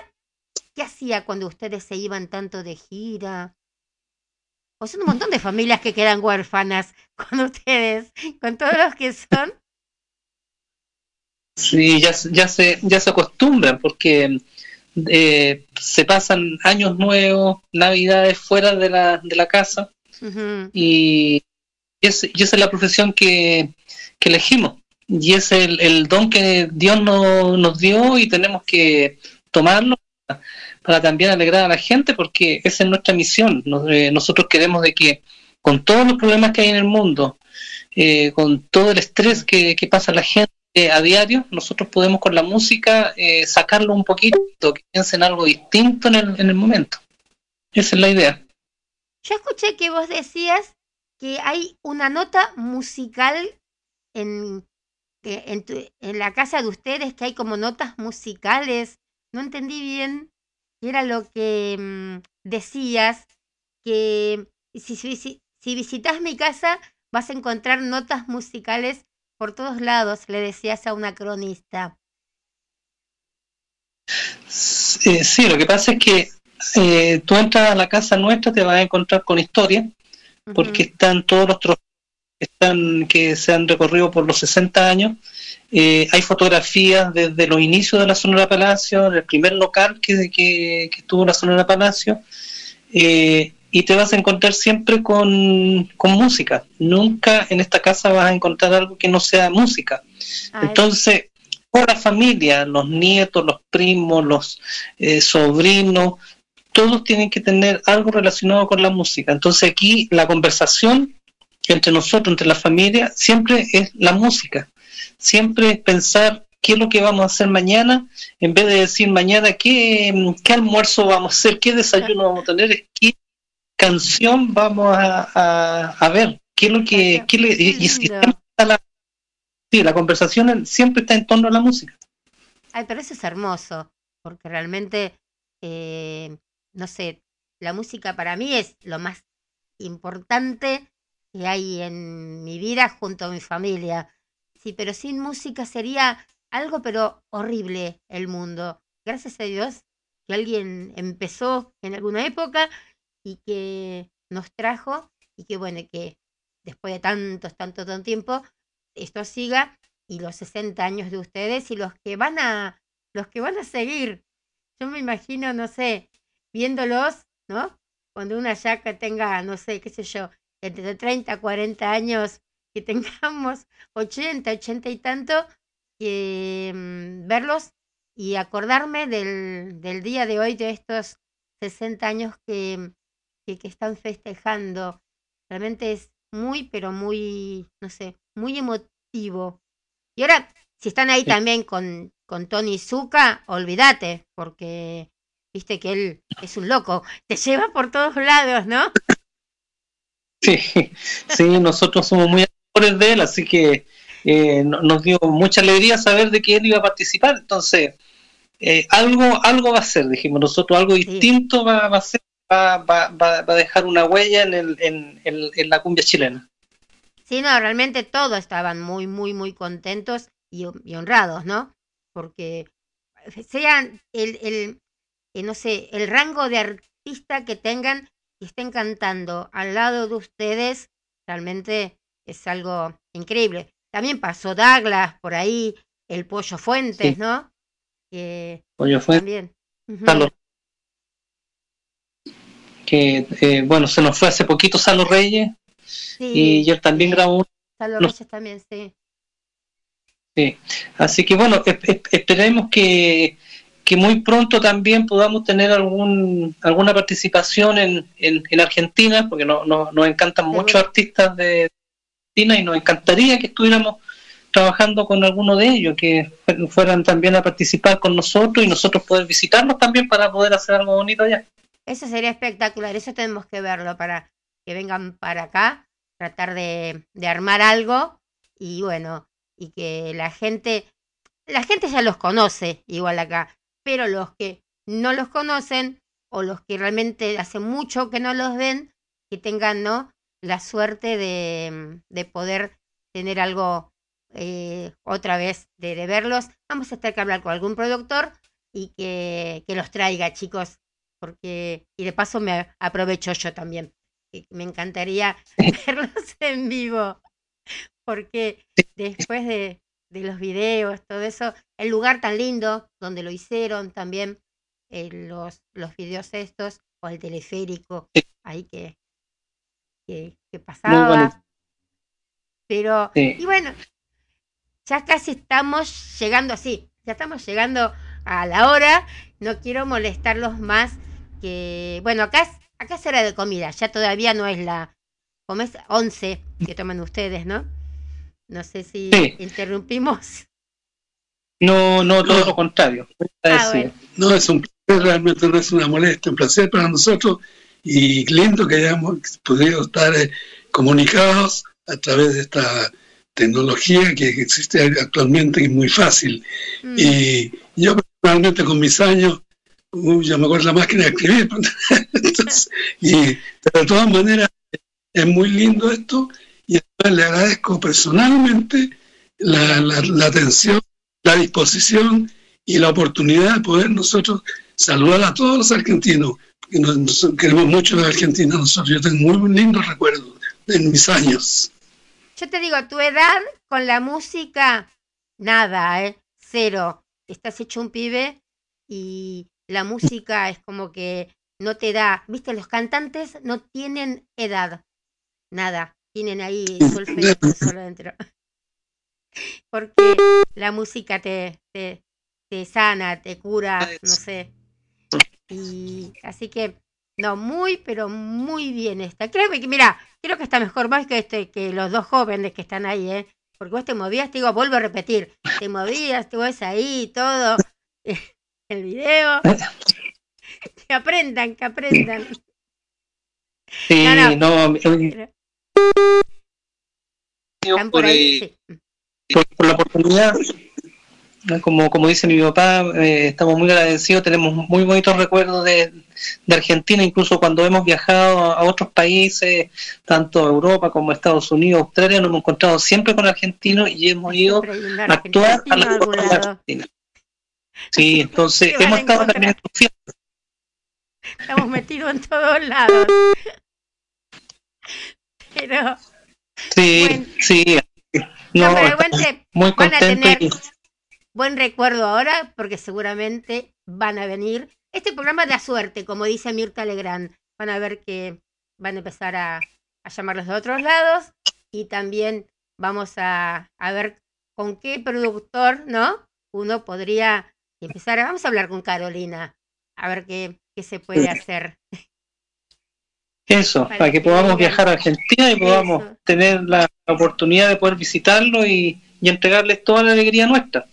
¿Qué hacía cuando ustedes se iban tanto de gira? O son un montón de familias que quedan huérfanas [laughs] con ustedes, con todos los que son. Sí, ya, se- ya, se, ya se acostumbran porque eh, se pasan años nuevos, navidades fuera de la, de la casa. Ujú, y, y es- y esa es la profesión que, que elegimos. Y es el, el don que Dios no- nos dio y tenemos que tomarlo para, también alegrar a la gente porque esa es nuestra misión. Eh, nosotros queremos de que con todos los problemas que hay en el mundo, eh, con todo el estrés que, que pasa la gente a diario, nosotros podemos con la música eh, sacarlo un poquito, que piensen algo distinto en el, en el momento. Esa es la idea. Yo escuché que vos decías que hay una nota musical en, en, tu- en la casa de ustedes, que hay como notas musicales. No entendí bien era lo que mm, decías, que si, si, si, si visitas mi casa vas a encontrar notas musicales por todos lados, le decías a una cronista. Eh, sí, lo que pasa es que eh, tú entras a la casa nuestra, te vas a encontrar con historia, porque están todos los que, se han recorrido por los 60 años. Eh, hay fotografías desde los inicios de la Sonora Palacio, del primer local que, que, que estuvo la Sonora Palacio, eh, y te vas a encontrar siempre con, con música. Nunca en esta casa vas a encontrar algo que no sea música. Ay, Entonces, toda la familia, los nietos, los primos, los eh, sobrinos, todos tienen que tener algo relacionado con la música. Entonces aquí la conversación entre nosotros, entre la familia, siempre es la música. Siempre es pensar qué es lo que vamos a hacer mañana, en vez de decir mañana qué, qué almuerzo vamos a hacer, qué desayuno vamos a tener, qué canción vamos a, a- a ver, qué es lo que... Qué le- y- y la, sí, la conversación siempre está en torno a la música. Ay, pero eso es hermoso, porque realmente, eh, no sé, la música para mí es lo más importante que hay en mi vida junto a mi familia. Sí, pero sin música sería algo, pero horrible el mundo. Gracias a Dios que alguien empezó en alguna época y que nos trajo y que bueno, que después de tantos, tanto, tanto tiempo, esto siga y los 60 años de ustedes y los que van a los que van a seguir. Yo me imagino, no sé, viéndolos, ¿no? Cuando una ya que tenga, no sé, qué sé yo, entre 30, 40 años, que tengamos [laughs] 80, 80 y tanto, que mm, verlos y acordarme del, del día de hoy, de estos 60 años que, que, que están festejando. Realmente es muy, pero muy, no sé, muy emotivo. Y ahora, si están ahí Sí. también con, con Tony Zuka, olvídate, porque viste que él es un loco, te lleva por todos lados, ¿no? Sí, sí, nosotros somos muy amores de él, así que eh, no- nos dio mucha alegría saber de que él iba a participar. Entonces, eh, algo, algo va a ser, dijimos nosotros, algo distinto va, va a ser, va, va, va, va a dejar una huella en, el, en, en- en la cumbia chilena. Sí, no, realmente todos estaban muy, muy, muy contentos y, hon- y honrados, ¿no? Porque sean el, el, eh, no sé, el rango de artista que tengan y estén cantando al lado de ustedes, realmente es algo increíble. También pasó Douglas por ahí, el Pollo Fuentes, Sí. ¿no? Que Oye, fue también. Salo, que eh, bueno, se nos fue hace poquito Salo Reyes Sí, y él también grabó Salo Reyes también, sí. Sí, así que bueno, es- es- esperemos que, que muy pronto también podamos tener algún alguna participación en, en, en Argentina, porque no, no- nos encantan muchos artistas de Argentina y nos encantaría que estuviéramos trabajando con alguno de ellos, que fu- fueran también a participar con nosotros y nosotros poder visitarlos también para poder hacer algo bonito allá. Eso sería espectacular, eso tenemos que verlo para que vengan para acá, tratar de, de armar algo y bueno, y que la gente, la gente ya los conoce igual acá, pero los que no los conocen o los que realmente hace mucho que no los ven, que tengan ¿no? la suerte de, de poder tener algo eh, otra vez de, de verlos. Vamos a tener que hablar con algún productor y que, que los traiga, chicos, porque, y de paso me aprovecho yo también, me encantaría [laughs] verlos en vivo, porque después de, de los videos, todo eso, el lugar tan lindo donde lo hicieron también, eh, los, los videos estos, o el teleférico, ahí que, que, que pasaba. Pero, Sí. y bueno, ya casi estamos llegando así, ya estamos llegando a la hora, no quiero molestarlos más, que, bueno, acá acá hora de comida, ya todavía no es la, como es 11 que toman ustedes, ¿no? No sé si Sí. interrumpimos. No, no, todo No. lo contrario. Ah, bueno. No, es un placer, realmente no es una molestia, un placer para nosotros y lindo que hayamos podido estar eh, comunicados a través de esta tecnología que existe actualmente y es muy fácil. Mm, Y yo personalmente con mis años, uh, ya me acuerdo la máquina de escribir. [laughs] Entonces, y pero de todas maneras es muy lindo esto y le agradezco personalmente la, la, la atención, la disposición y la oportunidad de poder nosotros saludar a todos los argentinos, que nos, nos- queremos mucho a Argentina nosotros. Yo tengo muy lindos recuerdos de mis años. Yo te digo, tu edad con la música, nada, ¿eh? Cero. Estás hecho un pibe y la música es como que no te da, viste, los cantantes no tienen edad, nada, tienen ahí el solfeo solo dentro. [laughs] Porque la música te, te, te sana, te cura, no sé. Y así que, no, muy, pero muy bien está. Creo que, mira, creo que está mejor más que este, que los dos jóvenes que están ahí, ¿eh? Porque vos te movías, te digo, vuelvo a repetir, te movías, tú ves ahí todo, [laughs] el video. [laughs] Que aprendan, que aprendan. Sí, No, no, Están por por, ahí, eh, sí. por, por la oportunidad. Como, como dice mi papá, eh, estamos muy agradecidos, tenemos muy bonitos recuerdos de, de Argentina, incluso cuando hemos viajado a otros países, tanto Europa como Estados Unidos, Australia, nos hemos encontrado siempre con argentinos y hemos ido a actuar a la de. Argentina. Sí, entonces hemos estado también. Estamos metidos en todos lados. Pero, Sí, Bueno. sí. no, No, pero muy van a tener y- buen recuerdo ahora porque seguramente van a venir. Este programa da suerte, como dice Mirta Legrand. Van a ver que van a empezar a, a llamarlos de otros lados y también vamos a, a ver con qué productor, ¿no? Uno podría empezar. a- Vamos a hablar con Carolina. a ver qué, qué se puede hacer. Eso, Para para, que que podamos viajar a Argentina y podamos Eso. tener la oportunidad de poder visitarlo y, y entregarles toda la alegría nuestra.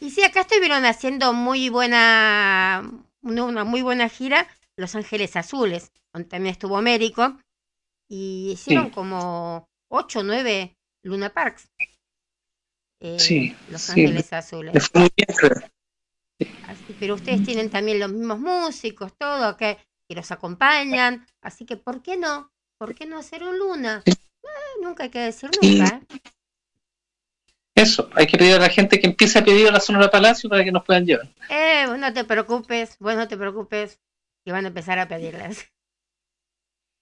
Y sí, acá estuvieron haciendo muy buena, una, muy buena gira, Los Ángeles Azules, donde también estuvo Américo, y hicieron Sí. como 8 o 9 Luna Parks. eh, Sí, Los sí. Ángeles Azules. Así, pero ustedes tienen también los mismos músicos, todo, que, que los acompañan. Así que, ¿por qué no? ¿Por qué no hacer un Luna? Eh, nunca hay que decir nunca. ¿eh? Eso, hay que pedir a la gente que empiece a pedir a la Sonora Palacio para que nos puedan llevar. Eh, vos no te preocupes, vos no te preocupes, que van a empezar a pedirlas.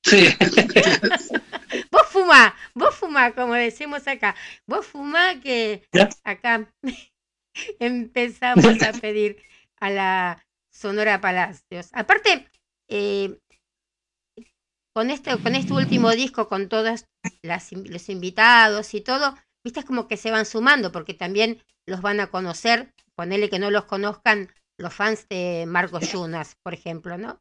Sí, [laughs] Vos fumá, vos fumá, como decimos acá. Vos fumá que Ya. acá [laughs] empezamos a pedir a la Sonora Palacios. Aparte, eh, con este, con este último disco, con todos las los invitados y todo, viste, es como que se van sumando, porque también los van a conocer, ponele que no los conozcan los fans de Marcos Yunas, por ejemplo, ¿no?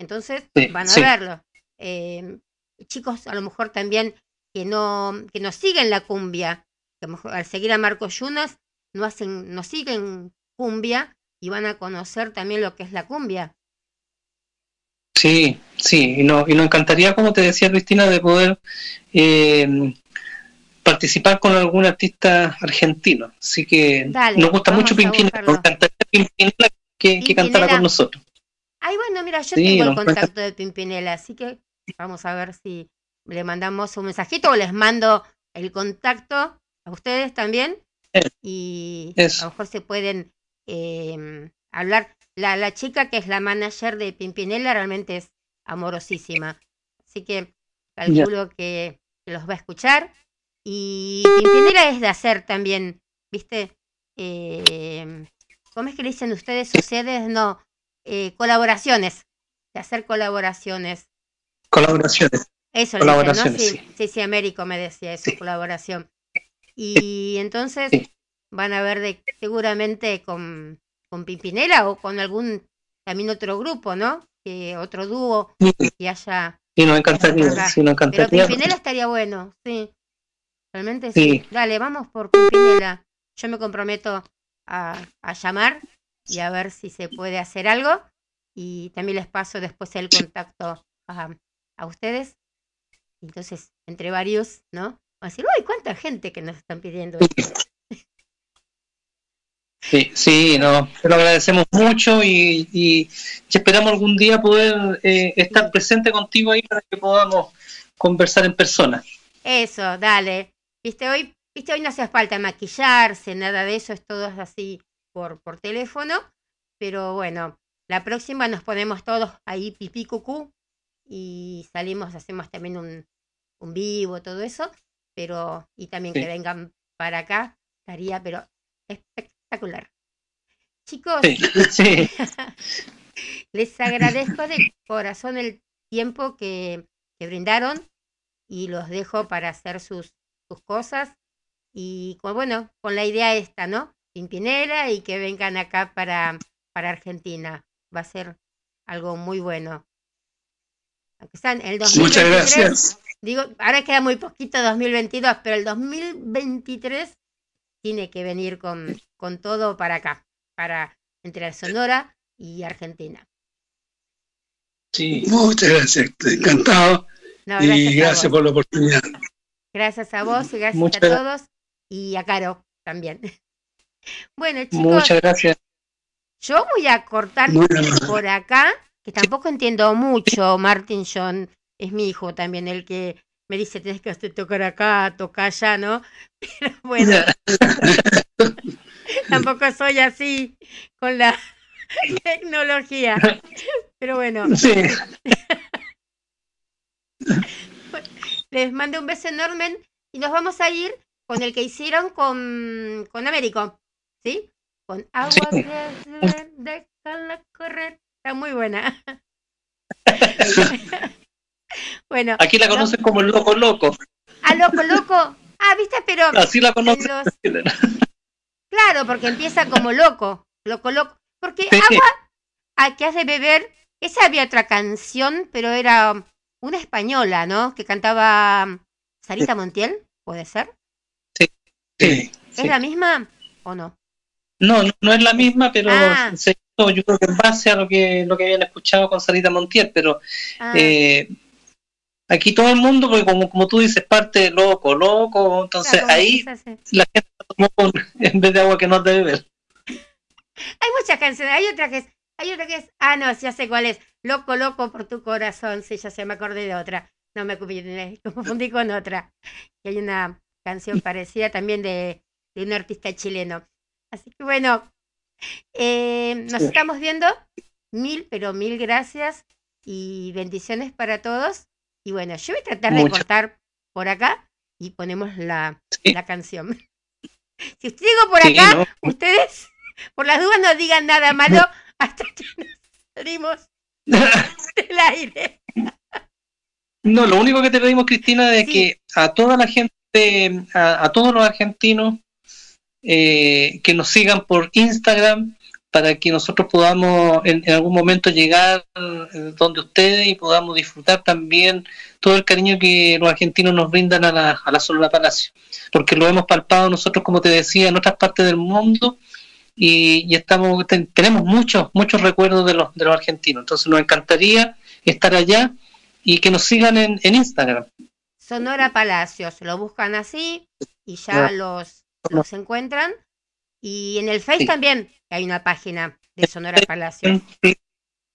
Entonces Sí, van a sí. verlo. Eh, chicos, a lo mejor también que no, que no siguen la cumbia, que al seguir a Marcos Yunas, no hacen, no siguen cumbia y van a conocer también lo que es la cumbia. Sí, sí. Y, no, y nos encantaría, como te decía Cristina, de poder eh, participar con algún artista argentino. Así que Dale, nos gusta mucho Pimpinela. Nos encantaría Pimpinela que, que cantara Pimpinela. con nosotros. Ay, bueno, mira, yo Sí, tengo el nos cuenta- contacto de Pimpinela, así que vamos a ver si le mandamos un mensajito o les mando el contacto a ustedes también. Eso. Y Eso. a lo mejor se pueden eh, hablar. La, la chica que es la manager de Pimpinela realmente es amorosísima. Así que calculo que los va a escuchar. Y Pimpinela es de hacer también, ¿viste? Eh, ¿Cómo es que le dicen ustedes? Ustedes no. eh, colaboraciones. De hacer colaboraciones. Colaboraciones. Eso le dicen, ¿no? Colaboraciones, Sí, sí. sí, sí, Américo me decía eso, Sí. colaboración. Y entonces Sí. van a ver de seguramente con, con Pimpinela o con algún también otro grupo, ¿no? Que otro dúo Sí, que haya. sí, nos encantaría. Sí, nos Pero encantaría. Pimpinela estaría bueno, sí. Realmente sí. Sí. Dale, vamos por Pimpinela. Yo me comprometo a, a llamar y a ver si se puede hacer algo. Y también les paso después el contacto a, a ustedes. Entonces, entre varios, ¿no? Van a decir, uy, cuánta gente que nos están pidiendo esto. [laughs] Sí, sí, no, te lo agradecemos mucho y, y- esperamos algún día poder eh, estar presente contigo ahí para que podamos conversar en persona. Eso, dale. Viste, hoy, viste, hoy no hace falta maquillarse, nada de eso, es todo así por, por teléfono. Pero bueno, la próxima nos ponemos todos ahí pipí cucú y salimos, hacemos también un, un vivo, todo eso. Pero, y también Sí. que vengan para acá, estaría, pero espectacular. Chicos, Sí, sí, [laughs] les agradezco de corazón el tiempo que, que brindaron y los dejo para hacer sus, sus cosas. Y con, bueno, con la idea esta, ¿no? Pimpinela y que vengan acá para, para Argentina. Va a ser algo muy bueno. Aunque el Muchas 2023, gracias. Digo, ahora queda muy poquito 2022, pero el 2023 tiene que venir con, con todo para acá, para entre Sonora y Argentina. sí. Muchas gracias. Encantado. No, y gracias por la oportunidad. Gracias a vos y gracias Muchas a todos y a Caro también. [laughs] Bueno, chicos, Muchas gracias. yo voy a cortar por acá, que tampoco entiendo mucho. Martin John es mi hijo también, el que me dice, tienes que tocar acá, tocar allá, ¿no? [laughs] Pero bueno, [laughs] tampoco soy así con la [laughs] tecnología. Pero bueno, Sí, les mando un beso enorme y nos vamos a ir con el que hicieron con, con Américo, ¿sí? Con agua Sí. déjala correr. Está muy buena. [laughs] bueno, aquí la no- conocen como el loco loco. a loco loco. Ah, viste, pero [laughs] Así la en conocen. los- [laughs] claro, porque empieza como loco, loco loco. Porque Sí. agua, Ah, que has de beber. Esa había otra canción, pero era una española, ¿no? Que cantaba Sarita Montiel, ¿puede ser? Sí. ¿Es sí. la misma o no? No, no, no es la misma, pero Ah. se yo creo que en base a lo que, lo que habían escuchado con Sarita Montiel, pero Ah, eh, aquí todo el mundo, porque como, como tú dices, parte de loco, loco, entonces claro, ahí la gente tomó con- [laughs] en vez de agua que no debe beber. Hay muchas canciones, hay otra que es, hay otra que es, ah, no, ya sé cuál es, Loco, loco por tu corazón, sí, ya se me acordé de otra, no me confundí, confundí con otra, y hay una canción parecida también de, de un artista chileno. Así que bueno, eh, nos Sí. estamos viendo, mil, pero mil gracias y bendiciones para todos. Y bueno, yo voy a tratar de cortar por acá y ponemos la, Sí. la canción. [laughs] Si digo por Sí, acá, ¿no? ustedes, por las dudas, no digan nada malo [laughs] hasta que nos salimos [laughs] del aire. No, lo único que te pedimos, Cristina, es Sí. que a toda la gente, a, a todos los argentinos, eh, que nos sigan por Instagram para que nosotros podamos en, en algún momento llegar eh, donde ustedes y podamos disfrutar también todo el cariño que los argentinos nos brindan a la, a la Sonora Palacio. Porque lo hemos palpado nosotros, como te decía, en otras partes del mundo y, y estamos ten- tenemos muchos muchos recuerdos de los, de los argentinos. Entonces nos encantaría estar allá y que nos sigan en, en Instagram. Sonora Palacios, lo buscan así y ya Ya. los, los encuentran. Y en el Face Sí. también hay una página de Sonora Palacios. Sí.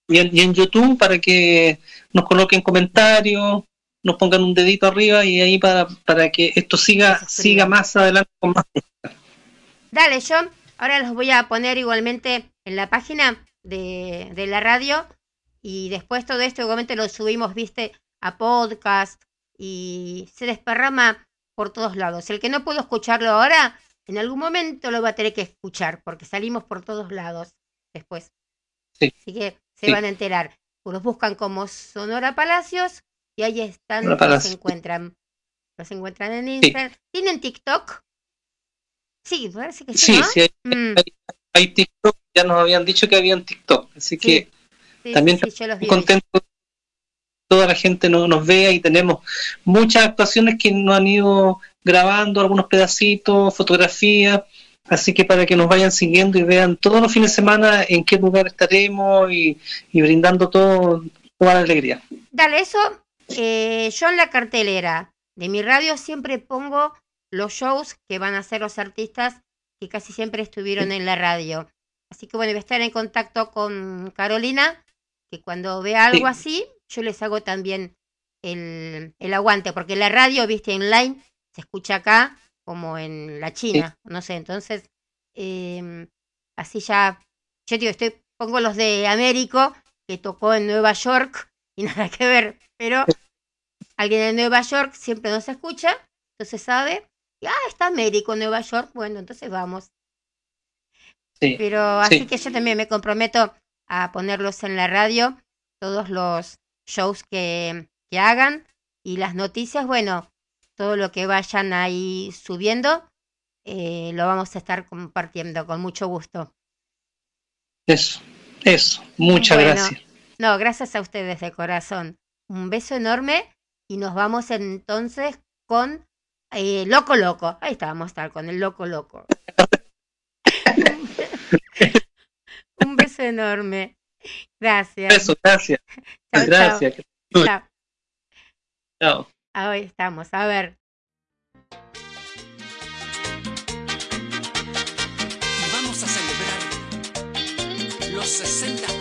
Y en, y en YouTube para que nos coloquen comentarios, nos pongan un dedito arriba y ahí para, para que esto siga, siga más adelante con más. Dale, yo ahora los voy a poner igualmente en la página de, de la radio y después todo esto igualmente lo subimos, viste, a podcast y se desparrama por todos lados. El que no pudo escucharlo ahora, en algún momento lo va a tener que escuchar porque salimos por todos lados después. Sí. Así que se Sí. van a enterar. Los buscan como Sonora Palacios y ahí están, los encuentran. Los encuentran en Instagram. ¿Tienen TikTok? Sí, parece que sí, Sí, ¿no? sí, hay, Mm, hay- hay TikTok, ya nos habían dicho que habían TikTok, así que sí, también sí, sí, vi. contento que toda la gente no, nos vea y tenemos muchas actuaciones que nos han ido grabando, algunos pedacitos, fotografías, así que para que nos vayan siguiendo y vean todos los fines de semana en qué lugar estaremos y, y brindando todo, toda la alegría. Dale, eso, eh, yo en la cartelera de mi radio siempre pongo los shows que van a hacer los artistas que casi siempre estuvieron en la radio. Así que bueno, voy a estar en contacto con Carolina, que cuando vea algo Sí. así, yo les hago también el, el aguante, porque la radio, viste, online, se escucha acá como en la China, no sé, entonces, em, así ya, yo digo, estoy, pongo los de Américo, que tocó en Nueva York, [laughs] y nada que ver, pero alguien de Nueva York siempre nos escucha, entonces sabe, y, ah, está Américo en Nueva York, bueno, entonces vamos. Sí. Pero así Sí. que yo también me comprometo a ponerlos en la radio, todos los shows que, que hagan y las noticias, bueno, todo lo que vayan ahí subiendo, eh, lo vamos a estar compartiendo con mucho gusto. Eso, eso, muchas Bueno. gracias. No, gracias a ustedes de corazón. Un beso enorme y nos vamos entonces con eh, Loco Loco. Ahí está, vamos a estar con el Loco Loco. [laughs] Un beso enorme. Gracias. Eso, gracias, Chao, gracias. chao. Ahí estamos. A ver. vamos a celebrar los 60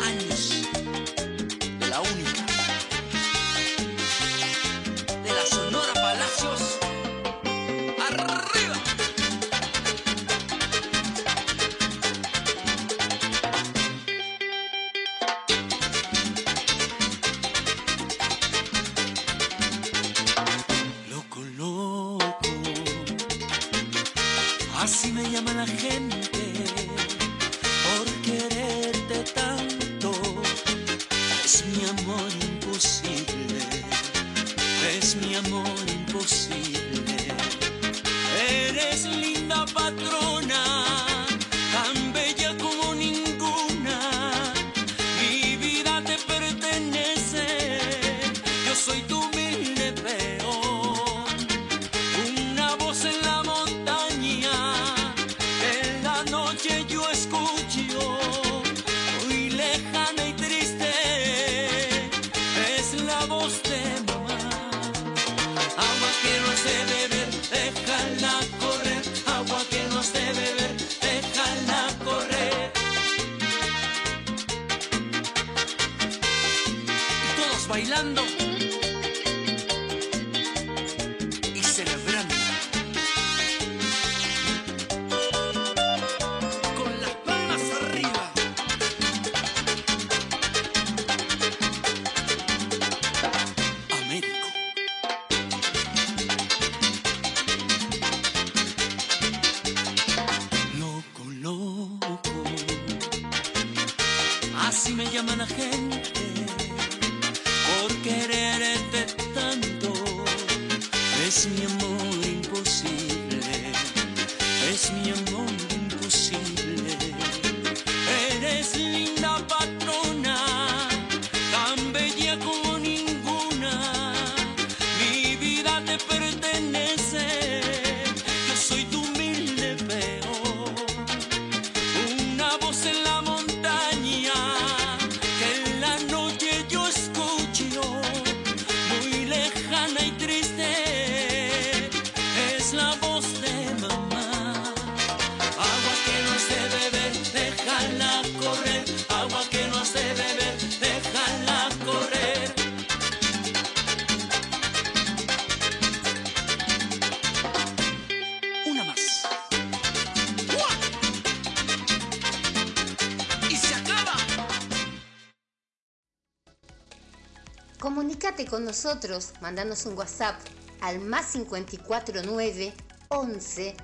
nosotros, mandanos un WhatsApp al más 549 11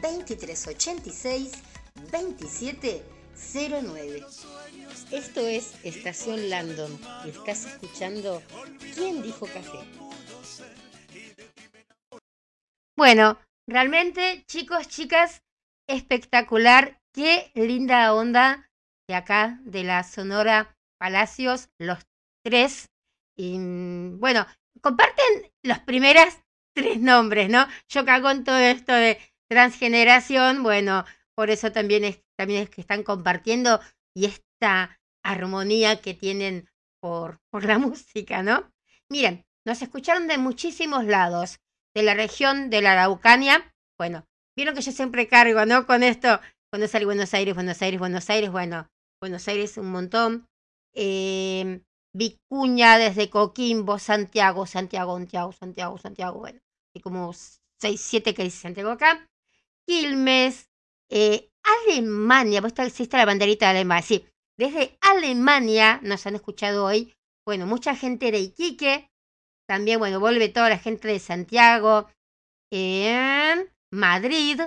2386 2709. Esto es Estación Landon y estás escuchando ¿Quién dijo café? Bueno, realmente, chicos, chicas, espectacular. Qué linda onda de acá, de la Sonora Palacios, los tres. Y mm, bueno, comparten los primeros tres nombres, ¿no? Yo cago en todo esto de transgeneración, bueno, por eso también es, también es que están compartiendo y esta armonía que tienen por, por la [laughs] música, ¿no? Miren, nos escucharon de muchísimos lados, de la región de la Araucanía. Bueno, vieron que yo siempre cargo, ¿no? Con esto, cuando sale Buenos Aires, Buenos Aires, Buenos Aires, bueno, Buenos Aires un montón. Eh, Vicuña desde Coquimbo, Santiago, Santiago, Santiago, Santiago, Santiago, bueno, y como seis, siete que dice Santiago acá. Quilmes, eh, Alemania, vos está, la banderita de Alemania, sí. Desde Alemania nos han escuchado hoy, bueno, mucha gente de Iquique, también, bueno, vuelve toda la gente de Santiago, en Madrid,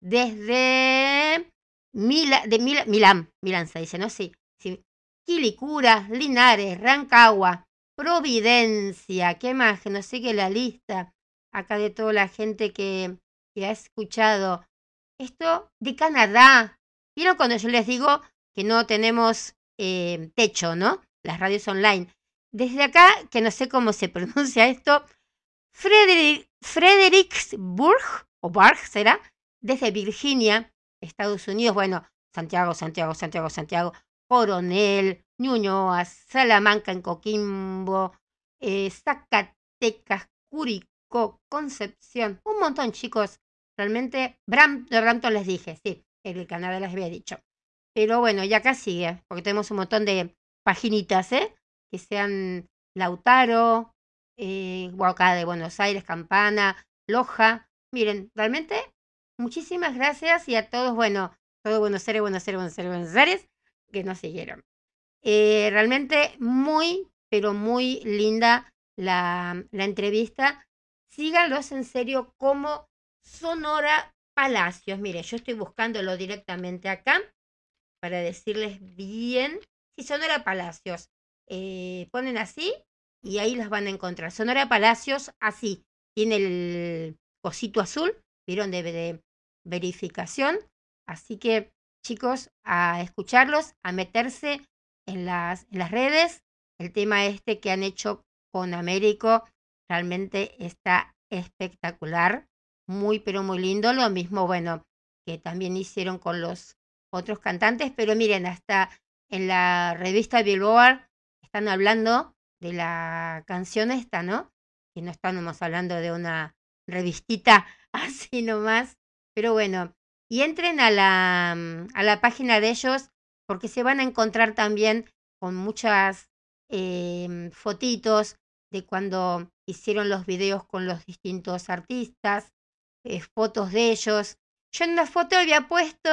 desde Mila, de Mila- Milán, Milán se dice, ¿no? Sí. Quilicura, Linares, Rancagua, Providencia, ¿qué más? Que no sigue la lista acá de toda la gente que, que ha escuchado. Esto de Canadá. ¿Vieron cuando yo les digo que no tenemos eh, techo, ¿no? Las radios online. Desde acá, que no sé cómo se [laughs] pronuncia esto, Frederick, Fredericksburg, o Barg será, desde Virginia, Estados Unidos, bueno, Santiago, Santiago, Santiago, Santiago, Coronel, Ñuñoa, Salamanca en Coquimbo, eh, Zacatecas, Curicó, Concepción, un montón, chicos. Realmente, Bram, de Brampton les dije, sí, el Canadá les había dicho. Pero bueno, ya acá sigue, porque tenemos un montón de paginitas, ¿eh? Que sean Lautaro, eh, de Buenos Aires, Campana, Loja. Miren, realmente, muchísimas gracias y a todos, bueno, todo Buenos Aires, Buenos Aires, Buenos Aires, Buenos Aires, que nos siguieron. Eh, realmente muy, pero muy linda la, la entrevista. Síganlos en serio como Sonora Palacios. Mire, yo estoy buscándolo directamente acá para decirles bien. Si Sonora Palacios, eh, ponen así y ahí las van a encontrar. Sonora Palacios, así. Tiene el cosito azul, vieron de verificación. Así que, chicos, a escucharlos, a meterse en las, en las redes. El tema este que han hecho con Américo realmente está espectacular. Muy, pero muy lindo. Lo mismo, bueno, que también hicieron con los otros cantantes. Pero miren, hasta en la revista Billboard están hablando de la canción esta, ¿no? Y no estamos hablando de una revistita [laughs] así nomás. Pero bueno, y entren a la, mm, a la página de ellos porque se van a encontrar también con muchas em, fotitos de cuando hicieron los videos con los distintos artistas, eh, fotos de ellos. Yo en una foto había puesto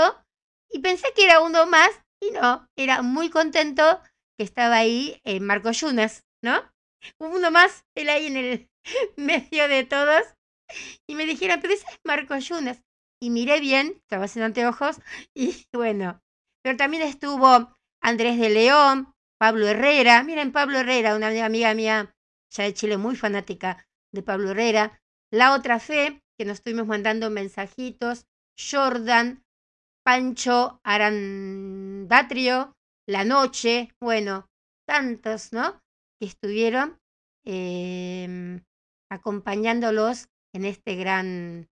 y pensé que era uno más y no, era muy contento que estaba ahí eh, Marco Yunas, ¿no? Uno más, él ahí en el [laughs] medio de todos. Y me dijeron, pero ese es Marco Yunas. Y miré bien, estaba sin anteojos, [laughs] y bueno. Pero también estuvo Andrés de León, Pablo Herrera. Miren, Pablo Herrera, una amiga mía ya de Chile, muy fanática de Pablo Herrera. La otra fe, que nos estuvimos mandando mensajitos. Jordan, Pancho Arandatrio, La Noche, bueno, tantos, ¿no? Que estuvieron eh, acompañándolos en este gran,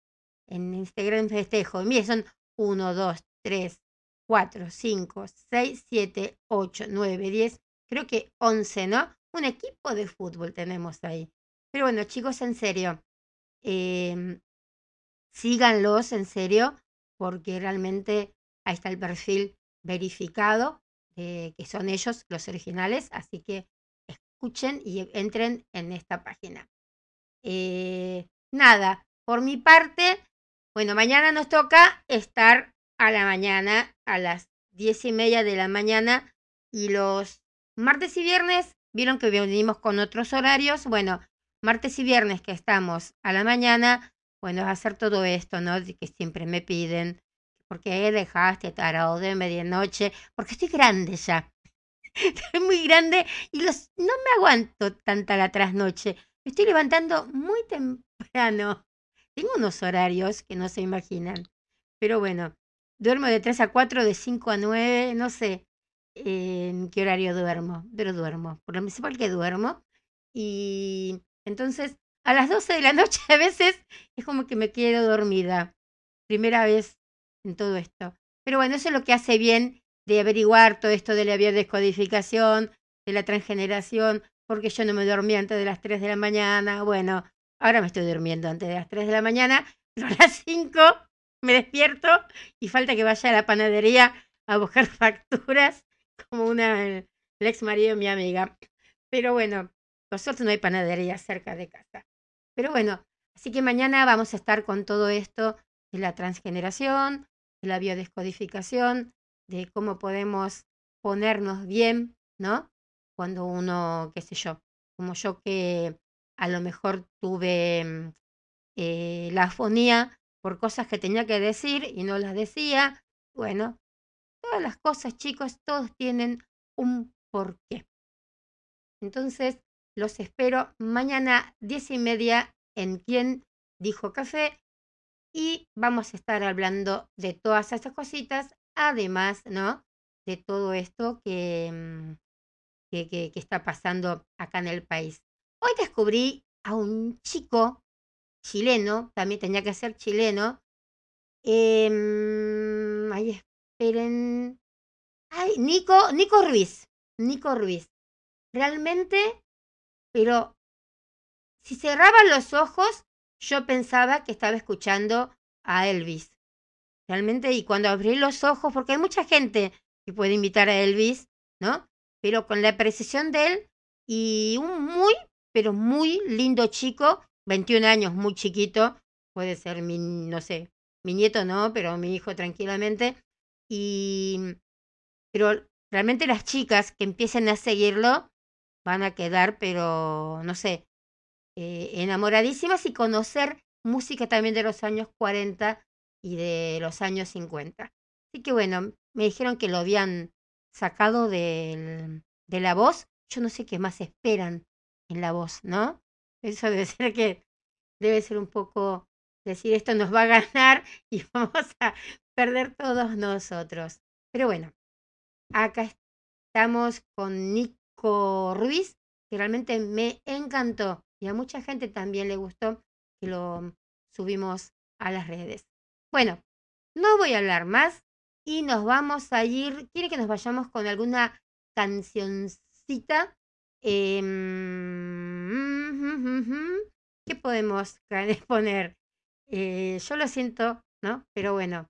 en gran festejo. Mire, son 1, 2, 3, 4, 5, 6, 7, 8, 9, 10, creo que 11, ¿no? Un equipo de fútbol tenemos ahí. Pero bueno, chicos, en serio, eh, síganlos, en serio, porque realmente ahí está el perfil verificado, eh, que son ellos los originales, así que escuchen y entren en esta página. Eh, nada, por mi parte, bueno, mañana nos toca estar a la mañana, a las diez y media de la mañana, y los martes y viernes, vieron que venimos con otros horarios, bueno, martes y viernes que estamos a la mañana, bueno, hacer todo esto, ¿no? Que siempre me piden, ¿por qué dejaste tarado de medianoche? Porque estoy grande ya. [laughs] Estoy muy grande y los, no me aguanto tanta la trasnoche. Me estoy levantando muy temprano. Tengo unos horarios que no se imaginan. Pero bueno, duermo de 3 a 4, de 5 a 9, no sé en qué horario duermo, pero duermo. Por lo principal que duermo. Y entonces a las 12 de la [laughs] noche a veces es como que me quedo dormida. Primera vez en todo esto. Pero bueno, eso es lo que hace bien de averiguar todo esto de la biodescodificación, de la transgeneración, porque yo no me dormía antes de las 3 de la mañana. Bueno, ahora me estoy durmiendo antes de las 3 de la mañana, [laughs] pero a las 5 me despierto y falta que vaya a la panadería a buscar [laughs] facturas como una ex marido de mi amiga. Pero bueno, nosotros no hay panadería cerca de casa. Pero bueno, así que mañana vamos a estar con todo esto de la transgeneración, de la biodescodificación, de cómo podemos ponernos bien, ¿no? Cuando uno, qué sé yo, como yo que a lo mejor tuve mm, eh, la afonía por cosas que tenía que decir y no las decía. Bueno, todas las cosas, chicos, todos tienen un porqué. Entonces, los espero mañana diez y media en Quien Dijo Café y vamos a estar hablando de todas estas cositas, además, ¿no? De todo esto que, mm, que, que, está pasando acá en el país. Hoy descubrí a un chico chileno, también tenía que ser chileno. Eh, ahí esperen. Ay, Nico, Nico Ruiz. Nico Ruiz. Realmente pero si cerraba los ojos, yo pensaba que estaba escuchando a Elvis. Realmente, y cuando abrí los ojos, porque hay mucha gente que puede invitar a Elvis, ¿no? Pero con la precisión de él y un muy, pero muy lindo chico, 21 años, muy chiquito, puede ser mi, no sé, mi nieto no, pero mi hijo tranquilamente. Y, pero realmente las chicas que empiecen a seguirlo, van a quedar, pero no sé, eh, enamoradísimas y conocer música también de los años 40 y de los años 50. Así que bueno, me dijeron que lo habían sacado de la voz. Yo no sé qué más esperan en la voz, ¿no? Eso debe ser que debe ser un poco decir esto nos va a ganar [laughs] y vamos a perder todos nosotros. Pero bueno, acá estamos con Nick Ruiz, que realmente me encantó y a mucha gente también le gustó que lo subimos a las redes. Bueno, no voy a hablar más y nos vamos a ir. ¿Quiere que nos vayamos con alguna cancioncita? Eh, [laughs] ¿Qué podemos [laughs] poner? Eh, yo lo siento, ¿no? Pero bueno,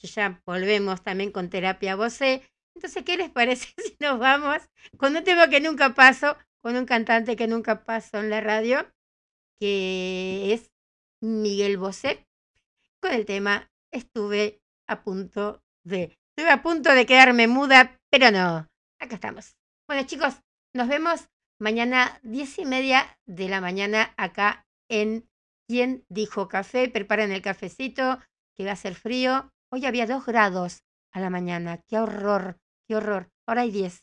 ya volvemos también con terapia voce. Entonces, ¿qué les [laughs] parece si nos vamos con un tema que nunca paso, con un cantante que nunca paso en la radio, que es Miguel Bosé, con el tema Estuve a punto de... Estuve a punto de quedarme muda, pero no. Acá estamos. Bueno, chicos, nos vemos mañana diez y media de la mañana acá en ¿Quién dijo café? Preparen el cafecito, que va a ser frío. Hoy había dos grados a la mañana. Qué horror, qué horror. Ahora hay diez.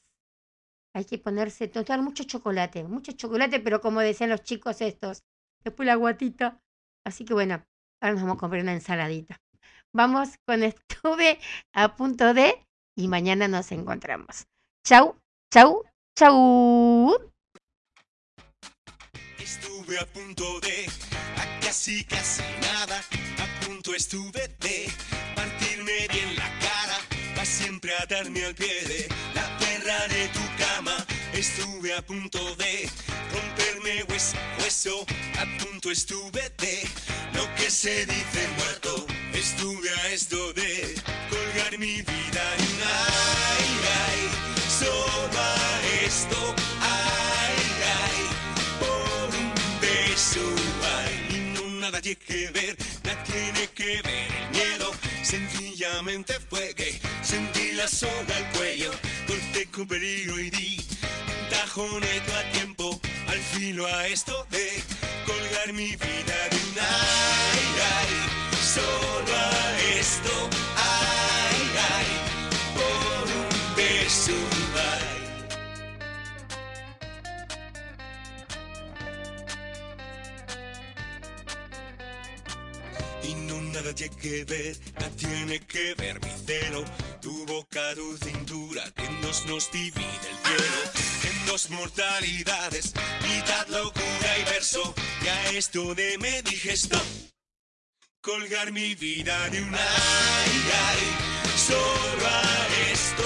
Hay que ponerse, total, mucho chocolate, mucho chocolate, pero como decían los chicos estos, después la guatita. Así que bueno, ahora nos vamos a comprar una ensaladita. Vamos con estuve a punto de y mañana nos encontramos. Chau, chau, chau. Estuve a punto de, a casi casi nada, a punto estuve de partirme bien la cara, va siempre a darme al pie de la perra de tu cama. Estuve a punto de romperme hueso, hueso, a punto estuve de lo que se dice muerto. Estuve a esto de colgar mi vida en un ay, solo esto, ay, ay, por un beso, ay, no nada tiene que ver, nada tiene que ver. El miedo, sencillamente fue que sentí la soga al cuello, corté con peligro y di tajoneto a tiempo, al filo a esto de colgar mi vida de un ay, ay, solo a esto, nada tiene que ver, nada tiene que ver mi celo. Tu boca, tu cintura, que nos divide el cielo. En dos mortalidades, mitad locura y verso. Y a esto de me dije stop. Colgar mi vida de un ay, ay, solo a esto,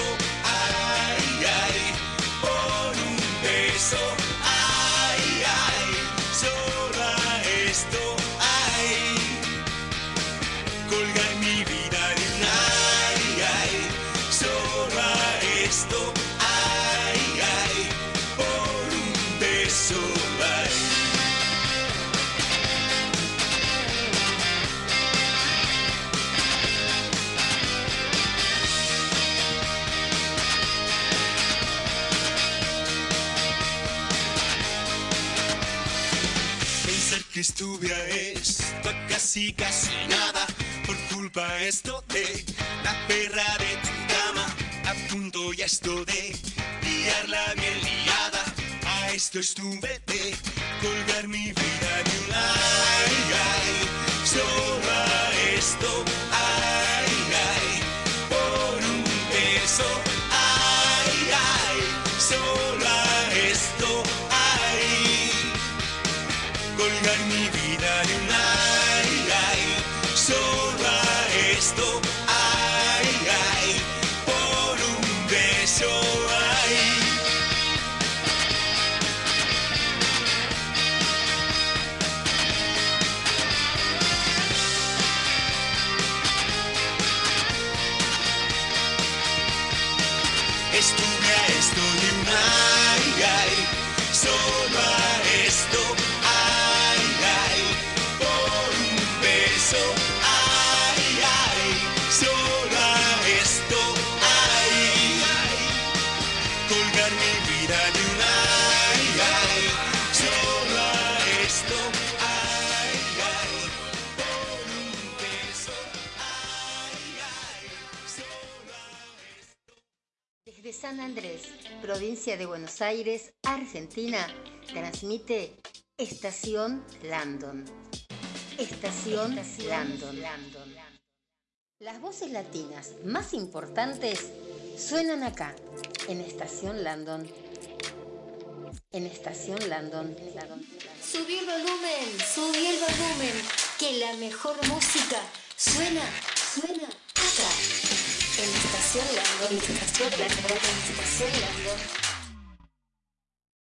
casi casi nada por culpa esto de la perra de tu cama. A punto ya esto de liarla bien liada. A esto estuve de colgar mi vida de un ay San Andrés, provincia de Buenos Aires, Argentina, transmite Estación Landon. Estación Landon. Las voces latinas más importantes suenan acá, en Estación Landon. En Estación Landon. Subí el volumen, subí el volumen, que la mejor música suena, suena acá. Enlistación, la enlistación, la enlistación, la